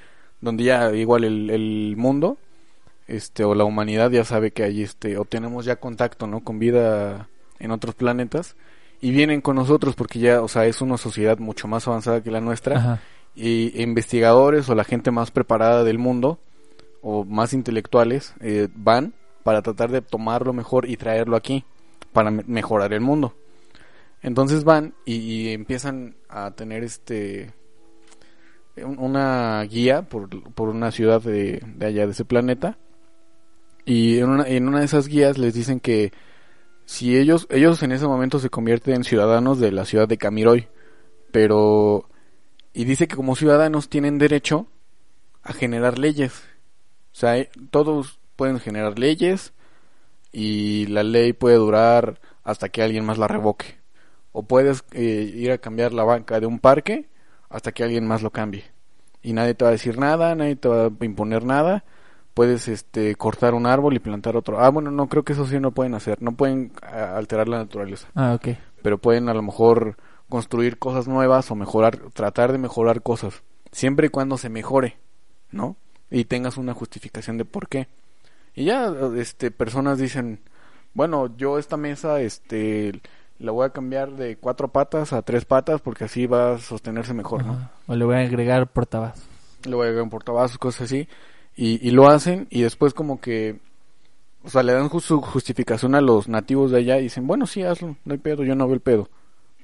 Speaker 4: donde ya igual el, el mundo este o la humanidad ya sabe que hay este o tenemos ya contacto, ¿no? con vida en otros planetas y vienen con nosotros porque ya, o sea, es una sociedad mucho más avanzada que la nuestra
Speaker 3: Ajá.
Speaker 4: y investigadores o la gente más preparada del mundo o más intelectuales eh, van para tratar de tomarlo mejor y traerlo aquí para me- mejorar el mundo. Entonces van y, empiezan a tener este un- una guía por, por una ciudad de, de allá de ese planeta y en una, en una de esas guías les dicen que si ellos ellos en ese momento se convierten en ciudadanos de la ciudad de Camiroy pero y dice que como ciudadanos tienen derecho a generar leyes. O sea, eh, todos pueden generar leyes y la ley puede durar hasta que alguien más la revoque. O puedes eh, ir a cambiar la banca de un parque hasta que alguien más lo cambie. Y nadie te va a decir nada, nadie te va a imponer nada. Puedes este cortar un árbol y plantar otro. Ah, bueno, no creo que eso sí no pueden hacer. No pueden alterar la naturaleza
Speaker 3: Ah, ok.
Speaker 4: pero pueden a lo mejor construir cosas nuevas o mejorar, tratar de mejorar cosas, siempre y cuando se mejore, ¿no? Y tengas una justificación de por qué. Y ya, este, personas dicen, bueno, yo esta mesa, este, la voy a cambiar de cuatro patas a tres patas porque así va a sostenerse mejor, ¿no?
Speaker 3: Ajá. O le voy a agregar portavasos.
Speaker 4: le voy a agregar un portavasos, cosas así, y, y lo hacen y después como que, o sea, le dan su justificación a los nativos de allá y dicen, bueno, sí, hazlo, no hay pedo, yo no veo el pedo.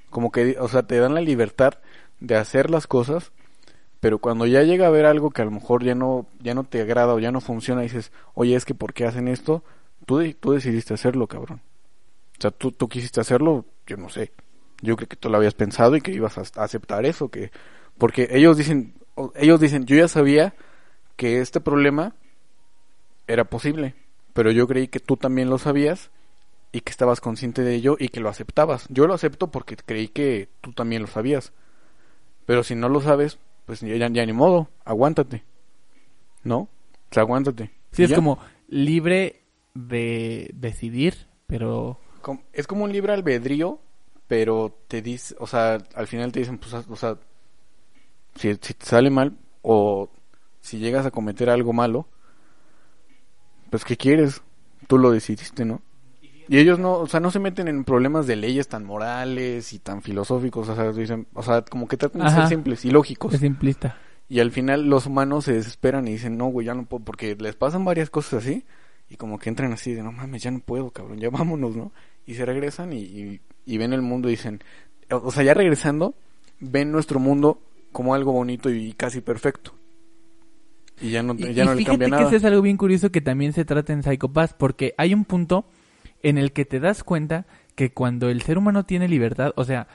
Speaker 4: Como que, o sea, te dan la libertad de hacer las cosas, pero cuando ya llega a ver algo que a lo mejor ya no, ya no te agrada o ya no funciona, dices, oye, es que ¿por qué hacen esto? Tú, tú decidiste hacerlo, cabrón. O sea, tú, tú quisiste hacerlo, yo no sé. Yo creo que tú lo habías pensado y que ibas a aceptar eso, que porque ellos dicen, ellos dicen, yo ya sabía que este problema era posible, pero yo creí que tú también lo sabías y que estabas consciente de ello y que lo aceptabas. Yo lo acepto porque creí que tú también lo sabías. Pero si no lo sabes, pues ya, ya ni modo, aguántate. ¿No? O sea, aguántate.
Speaker 3: Sí, es
Speaker 4: ya.
Speaker 3: como libre de decidir, pero
Speaker 4: Es como un libre albedrío, pero te dice, o sea, al final te dicen, pues, o sea, si, si te sale mal o si llegas a cometer algo malo, pues, ¿qué quieres? Tú lo decidiste, ¿no? Y ellos no, o sea, no se meten en problemas de leyes tan morales y tan filosóficos, o sea, dicen, o sea, como que tratan de ser simples y lógicos.
Speaker 3: es simplista.
Speaker 4: Y al final los humanos se desesperan y dicen, no, güey, ya no puedo, porque les pasan varias cosas así, y como que entran así de, no mames, ya no puedo, cabrón, ya vámonos, ¿no? Y se regresan y, y, y ven el mundo y dicen, o sea, ya regresando, ven nuestro mundo como algo bonito y casi perfecto. Y ya no,
Speaker 3: Y,
Speaker 4: ya no le cambia
Speaker 3: que
Speaker 4: nada.
Speaker 3: eso es algo bien curioso que también se trata en Psycho Pass, porque hay un punto en el que te das cuenta que cuando el ser humano tiene libertad, o sea,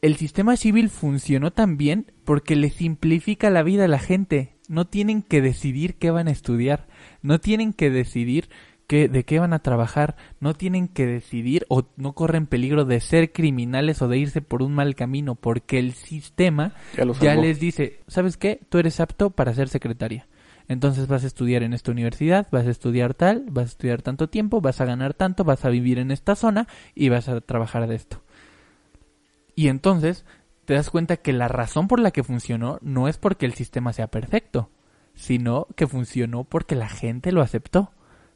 Speaker 3: el sistema civil funcionó tan bien porque le simplifica la vida a la gente. No tienen que decidir qué van a estudiar, no tienen que decidir qué, de qué van a trabajar, no tienen que decidir o no corren peligro de ser criminales o de irse por un mal camino, porque el sistema
Speaker 4: Ya
Speaker 3: ya les dice, ¿sabes qué? Tú eres apto para ser secretaria. Entonces vas a estudiar en esta universidad, vas a estudiar tal, vas a estudiar tanto tiempo, vas a ganar tanto, vas a vivir en esta zona y vas a trabajar de esto. Y entonces te das cuenta que la razón por la que funcionó no es porque el sistema sea perfecto, sino que funcionó porque la gente lo aceptó.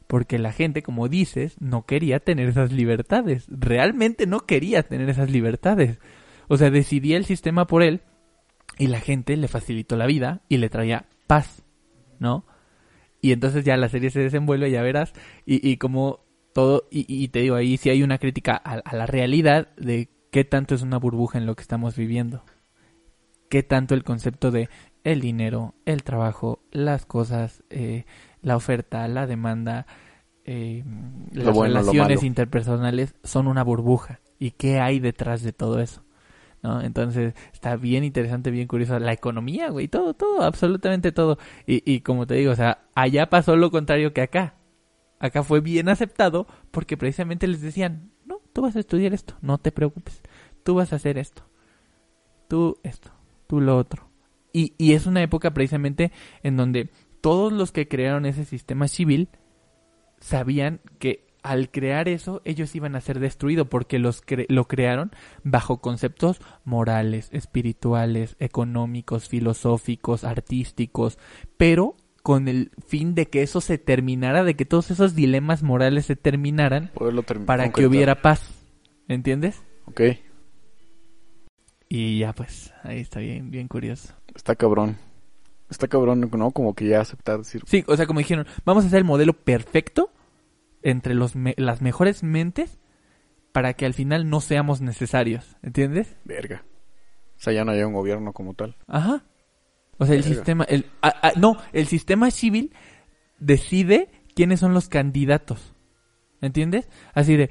Speaker 3: Porque la gente, como dices, no quería tener esas libertades. Realmente no quería tener esas libertades. O sea, decidía el sistema por él y la gente le facilitó la vida y le traía paz, ¿no? Y entonces ya la serie se desenvuelve, ya verás, y, y como todo, y, y te digo, ahí sí hay una crítica a, la realidad de qué tanto es una burbuja en lo que estamos viviendo. Qué tanto el concepto de el dinero, el trabajo, las cosas, eh, la oferta, la demanda, eh,
Speaker 4: Lo
Speaker 3: las
Speaker 4: bueno,
Speaker 3: relaciones interpersonales son una burbuja. ¿Y qué hay detrás de todo eso? ¿no? Entonces está bien interesante, bien curioso. La economía, güey, todo, todo, absolutamente todo. Y, y como te digo, o sea, allá pasó lo contrario que acá. Acá fue bien aceptado porque precisamente les decían, no, tú vas a estudiar esto, no te preocupes, tú vas a hacer esto, tú esto, tú lo otro. Y, y es una época precisamente en donde todos los que crearon ese sistema civil sabían que al crear eso ellos iban a ser destruidos porque los cre- lo crearon bajo conceptos morales, espirituales, económicos, filosóficos, artísticos, pero con el fin de que eso se terminara, de que todos esos dilemas morales se terminaran
Speaker 4: term-
Speaker 3: para que hubiera paz. ¿Entiendes?
Speaker 4: Ok,
Speaker 3: Y ya pues, ahí está bien, bien curioso.
Speaker 4: está cabrón. Está cabrón, ¿no? Como que ya aceptar decir,
Speaker 3: Sí, o sea, como dijeron, vamos a hacer el modelo perfecto entre los me- las mejores mentes para que al final no seamos necesarios, ¿entiendes?
Speaker 4: verga. O sea, ya no hay un gobierno como tal.
Speaker 3: Ajá. O sea, el
Speaker 4: Verga.
Speaker 3: sistema, el, no, el sistema civil decide quiénes son los candidatos, ¿entiendes? Así de,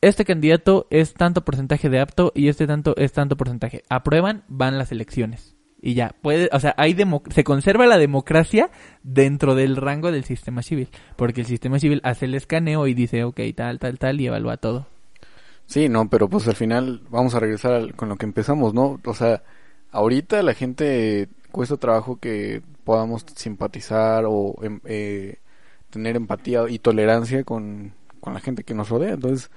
Speaker 3: este candidato es tanto porcentaje de apto y este tanto es tanto porcentaje. Aprueban, van las elecciones. Y ya, puede, o sea, hay demo- se conserva la democracia dentro del rango del sistema civil. Porque el sistema civil hace el escaneo y dice, ok, tal, tal, tal, y evalúa todo.
Speaker 4: Sí, no, pero pues al final vamos a regresar al- con lo que empezamos, ¿no? O sea, ahorita la gente cuesta trabajo que podamos simpatizar o em- eh, tener empatía y tolerancia con, con la gente que nos rodea. Entonces,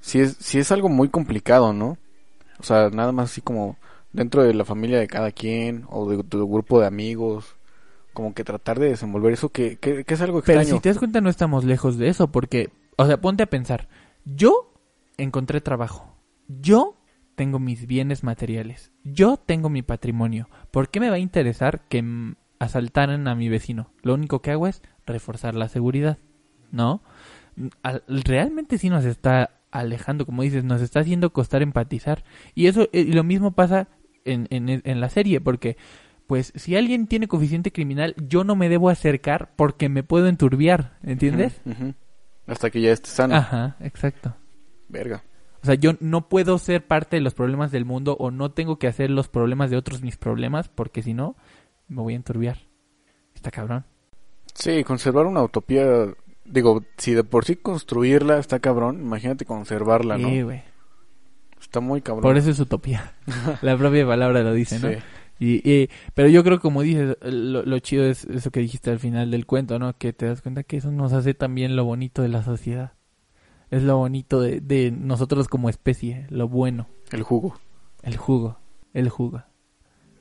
Speaker 4: sí es, sí es algo muy complicado, ¿no? O sea, nada más así como dentro de la familia de cada quien o de tu grupo de amigos, como que tratar de desenvolver eso que, que, que es algo
Speaker 3: Pero
Speaker 4: extraño.
Speaker 3: si te das cuenta, no estamos lejos de eso, porque, o sea, ponte a pensar. Yo encontré trabajo. Yo tengo mis bienes materiales. Yo tengo mi patrimonio. ¿Por qué me va a interesar que asaltaran a mi vecino? Lo único que hago es reforzar la seguridad, ¿no? Mm, al- Realmente sí nos está alejando, como dices, nos está haciendo costar empatizar. Y eso, eh, y lo mismo pasa en, en, en la serie, porque pues si alguien tiene coeficiente criminal, yo no me debo acercar porque me puedo enturbiar, ¿entiendes?
Speaker 4: Hasta que ya esté sano.
Speaker 3: Ajá, exacto.
Speaker 4: Verga.
Speaker 3: O sea, yo no puedo ser parte de los problemas del mundo o no tengo que hacer los problemas de otros mis problemas porque si no, me voy a enturbiar. Está cabrón.
Speaker 4: Sí, conservar una utopía, digo, si de por sí construirla está cabrón, imagínate conservarla, ¿no?
Speaker 3: Sí, güey.
Speaker 4: Está muy cabrón.
Speaker 3: Por eso es utopía. La propia palabra lo dice, ¿no?
Speaker 4: Sí.
Speaker 3: Y, y- pero yo creo, como dices, lo, lo chido es eso que dijiste al final del cuento, ¿no? Que te das cuenta que eso nos hace también lo bonito de la sociedad. Es lo bonito de, de nosotros como especie, lo bueno,
Speaker 4: El jugo.
Speaker 3: el jugo, el jugo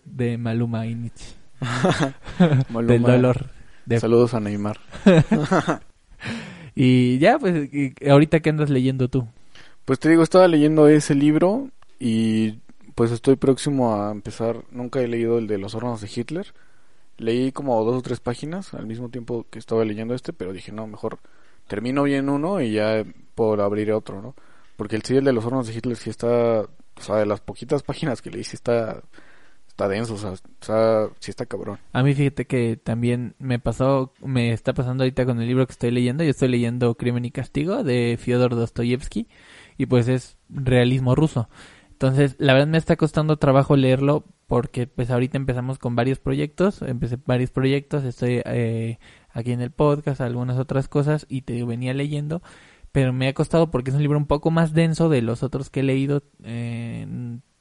Speaker 3: de Maluma Nietzsche,
Speaker 4: Maluma.
Speaker 3: del dolor. de-
Speaker 4: Saludos a Neymar.
Speaker 3: Y ya, pues, ahorita que andas leyendo tú.
Speaker 4: Pues te digo, estaba leyendo ese libro y pues estoy próximo a empezar. Nunca he leído el de los hornos de Hitler. Leí como dos o tres páginas al mismo tiempo que estaba leyendo este, pero dije, no, mejor termino bien uno y ya puedo abrir otro, ¿no? Porque el sí, el de los hornos de Hitler sí está, o sea, de las poquitas páginas que leí sí está, está denso, o sea, sí está cabrón.
Speaker 3: A mí fíjate que también me pasó, me está pasando ahorita con el libro que estoy leyendo. Yo estoy leyendo Crimen y Castigo de Fyodor Dostoyevsky y pues es realismo ruso. Entonces, la verdad me está costando trabajo leerlo porque pues ahorita empezamos con varios proyectos, empecé varios proyectos, estoy eh, aquí en el podcast, algunas otras cosas y te venía leyendo, pero me ha costado porque es un libro un poco más denso de los otros que he leído, eh,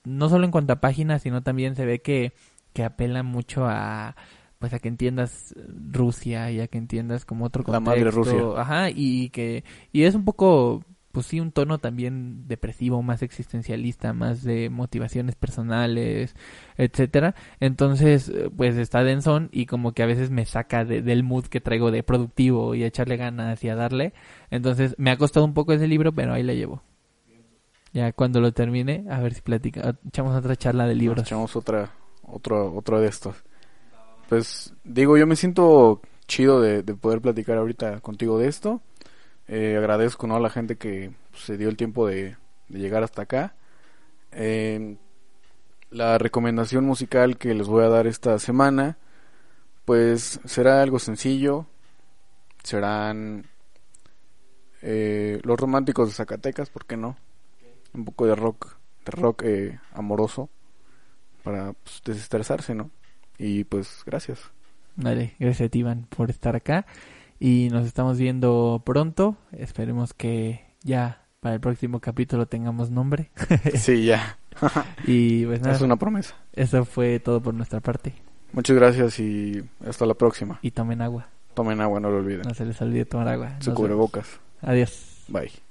Speaker 3: no solo en cuanto a páginas, sino también se ve que, que apela mucho a pues a que entiendas Rusia y a que entiendas como otro
Speaker 4: La
Speaker 3: contexto,
Speaker 4: madre Rusia.
Speaker 3: ajá, y que y es un poco pues sí un tono también depresivo, más existencialista, más de motivaciones personales, etcétera. Entonces, eh, pues está densón y como que a veces me saca de- del mood que traigo de productivo y a echarle ganas y a darle. Entonces, me ha costado un poco ese libro, pero ahí la llevo. Ya cuando lo termine, a ver si platica, echamos otra charla de
Speaker 4: Nos
Speaker 3: libros.
Speaker 4: echamos otra, otra, otra de estas. Pues digo, yo me siento chido de, de poder platicar ahorita contigo de esto. Eh, agradezco ¿no? a la gente que se dio el tiempo de, de llegar hasta acá. Eh, la recomendación musical que les voy a dar esta semana, pues será algo sencillo. Serán eh, los románticos de Zacatecas, ¿por qué no? Un poco de rock, de rock eh, amoroso para pues, desestresarse, ¿no? Y pues gracias.
Speaker 3: Dale, gracias a ti, Iván, por estar acá. Y nos estamos viendo pronto. Esperemos que ya para el próximo capítulo tengamos nombre.
Speaker 4: Sí, ya.
Speaker 3: y pues nada,
Speaker 4: Es una promesa.
Speaker 3: eso fue todo por nuestra parte.
Speaker 4: Muchas gracias y hasta la próxima.
Speaker 3: Y tomen agua.
Speaker 4: Tomen agua, no lo olviden.
Speaker 3: No se les olvide tomar agua.
Speaker 4: Su
Speaker 3: Nos
Speaker 4: cubrebocas.
Speaker 3: vemos. Adiós.
Speaker 4: Bye.